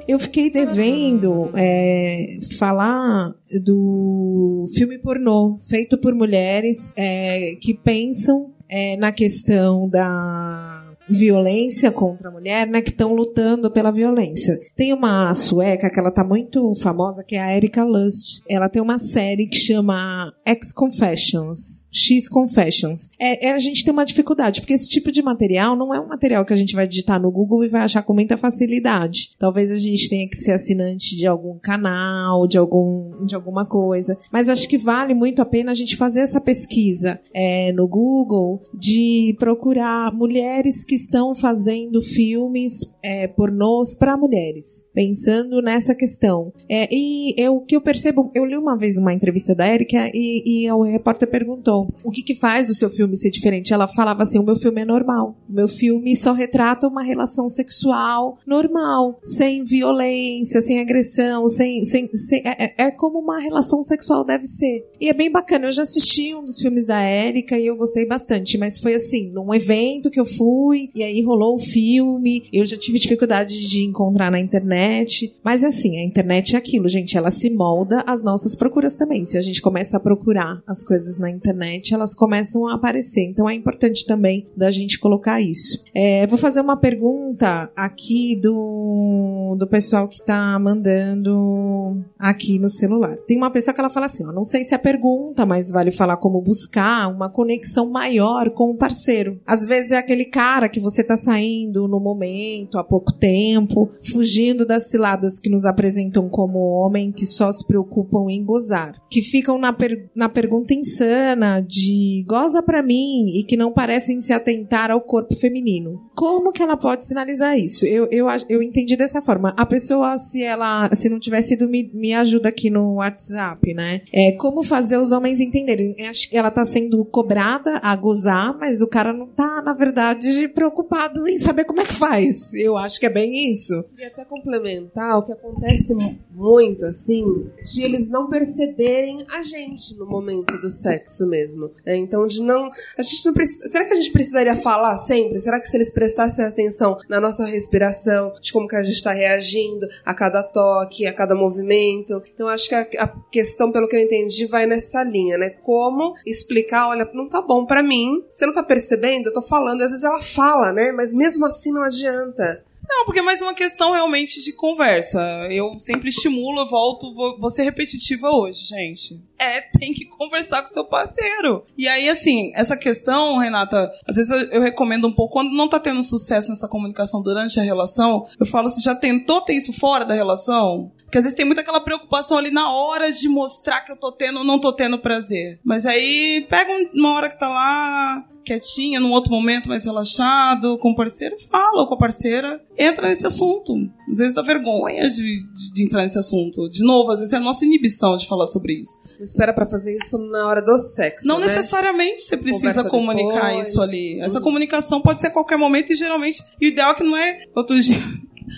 Eu fiquei devendo é, falar do filme pornô feito por mulheres é, que pensam é, na questão da violência contra a mulher, né, que estão lutando pela violência. Tem uma sueca que ela tá muito famosa, que é a Erika Lust. Ela tem uma série que chama X Confessions, X Confessions. É, é, a gente tem uma dificuldade, porque esse tipo de material não é um material que a gente vai digitar no Google e vai achar com muita facilidade. Talvez a gente tenha que ser assinante de algum canal, de algum de alguma coisa. Mas acho que vale muito a pena a gente fazer essa pesquisa é, no Google de procurar mulheres que estão fazendo filmes é, pornôs para mulheres, pensando nessa questão. É, e o que eu percebo, eu li uma vez uma entrevista da Erika e, e o repórter perguntou o que, que faz o seu filme ser diferente. Ela falava assim: o meu filme é normal. O meu filme só retrata uma relação sexual normal, sem violência, sem agressão, sem. sem, sem é, é, é como uma relação sexual deve ser. E é bem bacana. Eu já assisti um dos filmes da Erika e eu gostei bastante, mas foi assim, num evento que eu fui, e aí rolou o filme. Eu já tive dificuldade de encontrar na internet. Mas assim, a internet é aquilo, gente. Ela se molda às nossas procuras também. Se a gente começa a procurar as coisas na internet, elas começam a aparecer. Então é importante também da gente colocar isso. É, vou fazer uma pergunta aqui do, do pessoal que tá mandando aqui no celular. Tem uma pessoa que ela fala assim: ó, não sei se é pergunta, mas vale falar como buscar uma conexão maior com o parceiro. Às vezes é aquele cara que você está saindo no momento, há pouco tempo, fugindo das ciladas que nos apresentam como homem que só se preocupam em gozar, que ficam na, per na pergunta insana de goza para mim e que não parecem se atentar ao corpo feminino. Como que ela pode sinalizar isso? Eu, eu, eu entendi dessa forma. A pessoa, se ela se não tivesse ido, me, me ajuda aqui no WhatsApp, né? É, como fazer os homens entenderem? Que ela está sendo cobrada a gozar, mas o cara não está, na verdade, preocupado em saber como é que faz. Eu acho que é bem isso. E até complementar, o que acontece muito, assim, de eles não perceberem a gente no momento do sexo mesmo. É, então, de não. A gente não precisa. Será que a gente precisaria falar sempre? Será que se eles prestassem atenção na nossa respiração, de como que a gente está reagindo a cada toque, a cada movimento? Então, acho que a, a questão, pelo que eu entendi, vai nessa linha, né? Como explicar, olha, não tá bom para mim, você não tá percebendo, eu tô falando, às vezes ela fala, né? Mas mesmo assim não adianta. Não, porque é mais uma questão realmente de conversa. Eu sempre estimulo, eu volto, vou, vou ser repetitiva hoje, gente. É, tem que conversar com seu parceiro. E aí, assim, essa questão, Renata, às vezes eu, eu recomendo um pouco, quando não tá tendo sucesso nessa comunicação durante a relação, eu falo, você já tentou ter isso fora da relação? Porque às vezes tem muita aquela preocupação ali na hora de mostrar que eu tô tendo ou não tô tendo prazer. Mas aí pega uma hora que tá lá quietinha, num outro momento mais relaxado, com o parceiro, fala com a parceira, entra nesse assunto. Às vezes dá vergonha de, de, de entrar nesse assunto. De novo, às vezes é a nossa inibição de falar sobre isso. Espera para fazer isso na hora do sexo. Não né? necessariamente você precisa Conversa comunicar depois. isso ali. Essa comunicação pode ser a qualquer momento e geralmente o ideal é que não é outro dia.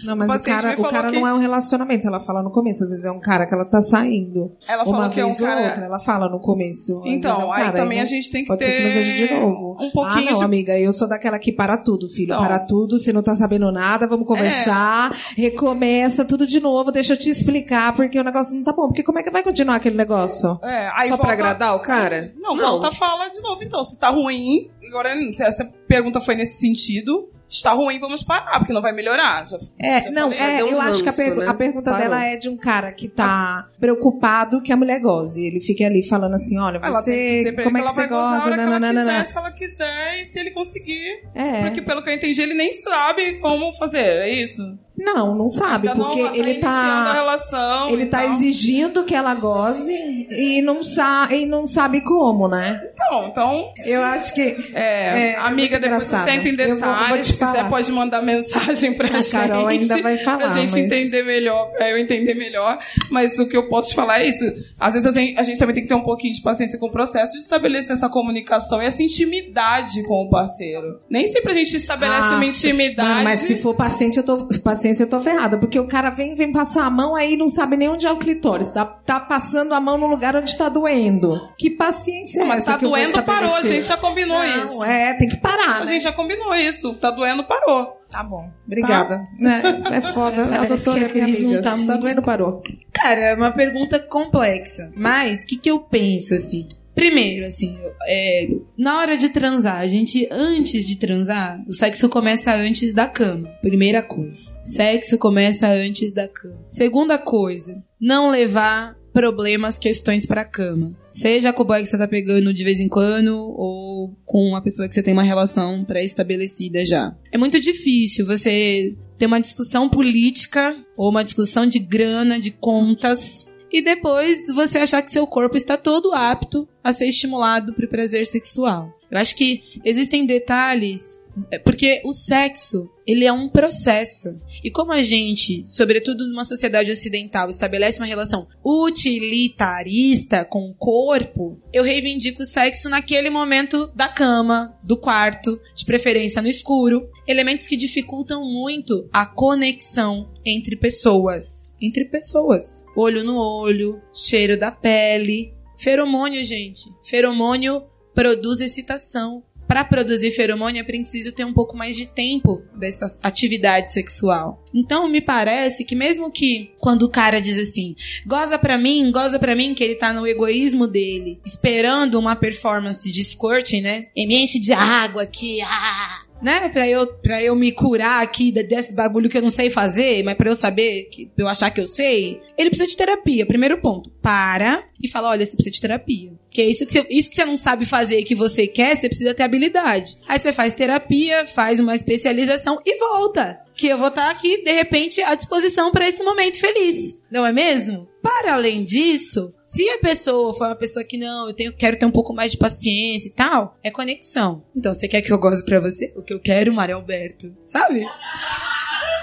Não, mas O o cara, o cara que- não é um relacionamento. Ela fala no começo. Às vezes é um cara que ela tá saindo. Ela Uma falou que é um cara- outra. Ela fala no começo. Às Então, é um aí cara, também não- a gente tem que Pode ser que não ter veja de novo. um pouquinho Ah, não, de- amiga. Eu sou daquela que para tudo, filho. Então. Para tudo. Você não tá sabendo nada. Vamos conversar. Recomeça tudo de novo. Deixa eu te explicar. Porque o negócio não tá bom. Porque como é que vai continuar aquele negócio? É, aí Só pra volta- agradar o cara? Não, volta a fala de novo, então. Se tá ruim, agora se essa pergunta foi nesse sentido, está ruim, vamos parar, porque não vai melhorar. Já, É, já não, falei. já é, um eu acho que a, pergu- né? a pergunta Parou. dela é de um cara que tá preocupado que a mulher goze. Ele fica ali falando assim: olha, Ela tem que você. Como é que que ela você vai gozar a goza? hora que ela Nananana. quiser, se ela quiser, e se ele conseguir. É. Porque pelo que eu entendi, ele nem sabe como fazer, é isso? Não, não sabe, Ainda não porque tá ele tá. relação. Ele e tá exigindo que ela goze e não, sa e não sabe como, né? Então, então Eu acho que. É, É, amiga, depois você entra em Eu vou- vou detalhes. Se quiser, pode mandar mensagem pra A gente. Carol ainda vai falar, Pra gente mas- entender melhor, pra eu entender melhor. Mas o que eu posso te falar é isso. Às vezes a gente, a gente também tem que ter um pouquinho de paciência com o processo de estabelecer essa comunicação e essa intimidade com o parceiro. Nem sempre a gente estabelece Ah, uma intimidade. Mano, mas se for paciente, eu tô, paciência, eu tô ferrada. Porque o cara vem, vem passar a mão, aí não sabe nem onde é o clitóris. Tá, tá passando a mão no lugar onde tá doendo. Que paciência é Mas essa tá que doendo, parou. A gente já combinou Não, isso. É, tem que parar, A né? gente já combinou isso. Tá doendo, parou. Tá bom. Obrigada. Né? É foda. A Parece doutora que é a minha Cris não amiga. tá tá muito- doendo, parou. Cara, é uma pergunta complexa. Mas o que, que eu penso, assim? Primeiro, assim, é, na hora de transar, a gente, antes de transar, o sexo começa antes da cama. Primeira coisa. Sexo começa antes da cama. Segunda coisa, não levar problemas, questões pra cama. Seja com o boy que você tá pegando de vez em quando ou com uma pessoa que você tem uma relação pré-estabelecida já. É muito difícil você ter uma discussão política ou uma discussão de grana, de contas, e depois você achar que seu corpo está todo apto a ser estimulado para o prazer sexual. Eu acho que existem detalhes, é, porque o sexo, ele é um processo. E como a gente, sobretudo numa sociedade ocidental, estabelece uma relação utilitarista com o corpo, eu reivindico o sexo naquele momento da cama, do quarto, de preferência no escuro, elementos que dificultam muito a conexão entre pessoas. Entre pessoas. Olho no olho, cheiro da pele. Feromônio, gente. Feromônio produz excitação. Para produzir feromônio é preciso ter um pouco mais de tempo dessa atividade sexual. Então me parece que mesmo que quando o cara diz assim, goza pra mim, goza pra mim, que ele tá no egoísmo dele, esperando uma performance de squirting, né? E me enche de água aqui, ah, né? Pra eu, pra eu me curar aqui de- desse bagulho que eu não sei fazer, mas pra eu saber, que, pra eu achar que eu sei, ele precisa de terapia. Primeiro ponto. Para e fala: olha, você precisa de terapia. Que é isso que, você, isso que você não sabe fazer e que você quer, você precisa ter habilidade. Aí você faz terapia, faz uma especialização e volta. Que eu vou estar aqui, de repente, à disposição para esse momento feliz. Não é mesmo? Para além disso, se a pessoa for uma pessoa que não, eu tenho, quero ter um pouco mais de paciência e tal, é conexão. Então, você quer que eu goze pra você? O que eu quero, Mário Alberto. Sabe?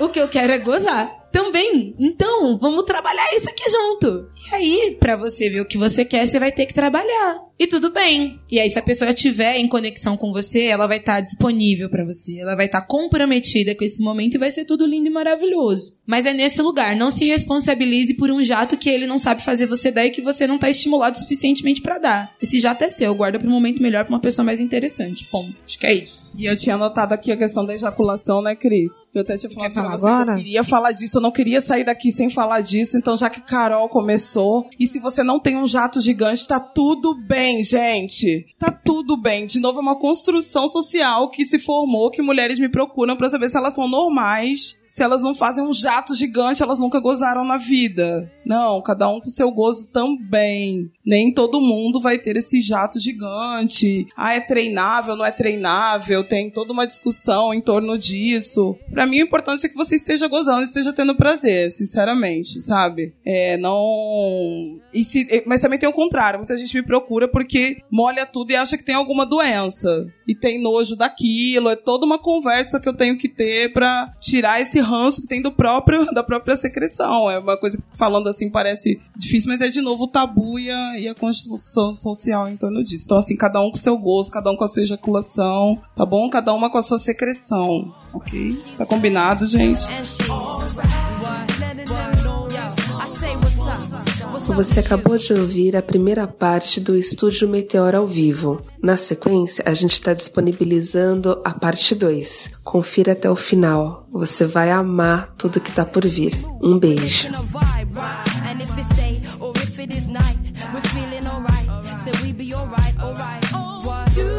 O que eu quero é gozar. Também. Então, vamos trabalhar isso aqui junto. E aí, pra você ver o que você quer, você vai ter que trabalhar. E tudo bem. E aí, se a pessoa estiver em conexão com você, ela vai estar disponível pra você. Ela vai estar comprometida com esse momento e vai ser tudo lindo e maravilhoso. Mas é nesse lugar. Não se responsabilize por um jato que ele não sabe fazer você dar e que você não tá estimulado suficientemente pra dar. Esse jato é seu. Guarda pra um momento melhor pra uma pessoa mais interessante. Bom, acho que é isso. E eu tinha anotado aqui a questão da ejaculação, né, Cris? Que eu até tinha falado Quer falar pra você que agora? eu queria falar disso, eu não queria sair daqui sem falar disso, então já que Carol começou, e se você não tem um jato gigante, tá tudo bem, gente. Tá tudo bem. De novo, é uma construção social que se formou, que mulheres me procuram pra saber se elas são normais, se elas não fazem um jato gigante, elas nunca gozaram na vida. Não, cada um com seu gozo também. Nem todo mundo vai ter esse jato gigante. Ah, é treinável, não é treinável, tem toda uma discussão em torno disso. Pra mim, o importante é que você esteja gozando, esteja tendo prazer, sinceramente, sabe? É, não. Se... Mas também tem o contrário. Muita gente me procura porque molha tudo e acha que tem alguma doença. E tem nojo daquilo. É toda uma conversa que eu tenho que ter pra tirar esse ranço que tem do próprio, da própria secreção. É uma coisa que falando assim parece difícil, mas é de novo o tabu e a, e a construção social em torno disso. Então, assim, cada um com seu gosto, cada um com a sua ejaculação, tá bom? Cada uma com a sua secreção, ok? Tá combinado, gente? Você acabou de ouvir a primeira parte do Estúdio Meteor ao vivo. Na sequência, a gente está disponibilizando a parte 2. Confira até o final. Você vai amar tudo que tá por vir. Um beijo. Right? We're feeling alright. So we be alright, alright. What you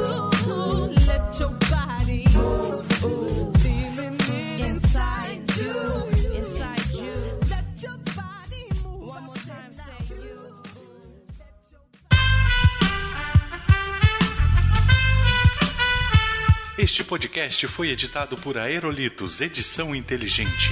let your body move, ooh, feeling it inside you, inside you. Let your body move. One more time, say you. Este podcast foi editado por Aerolitos Edição Inteligente.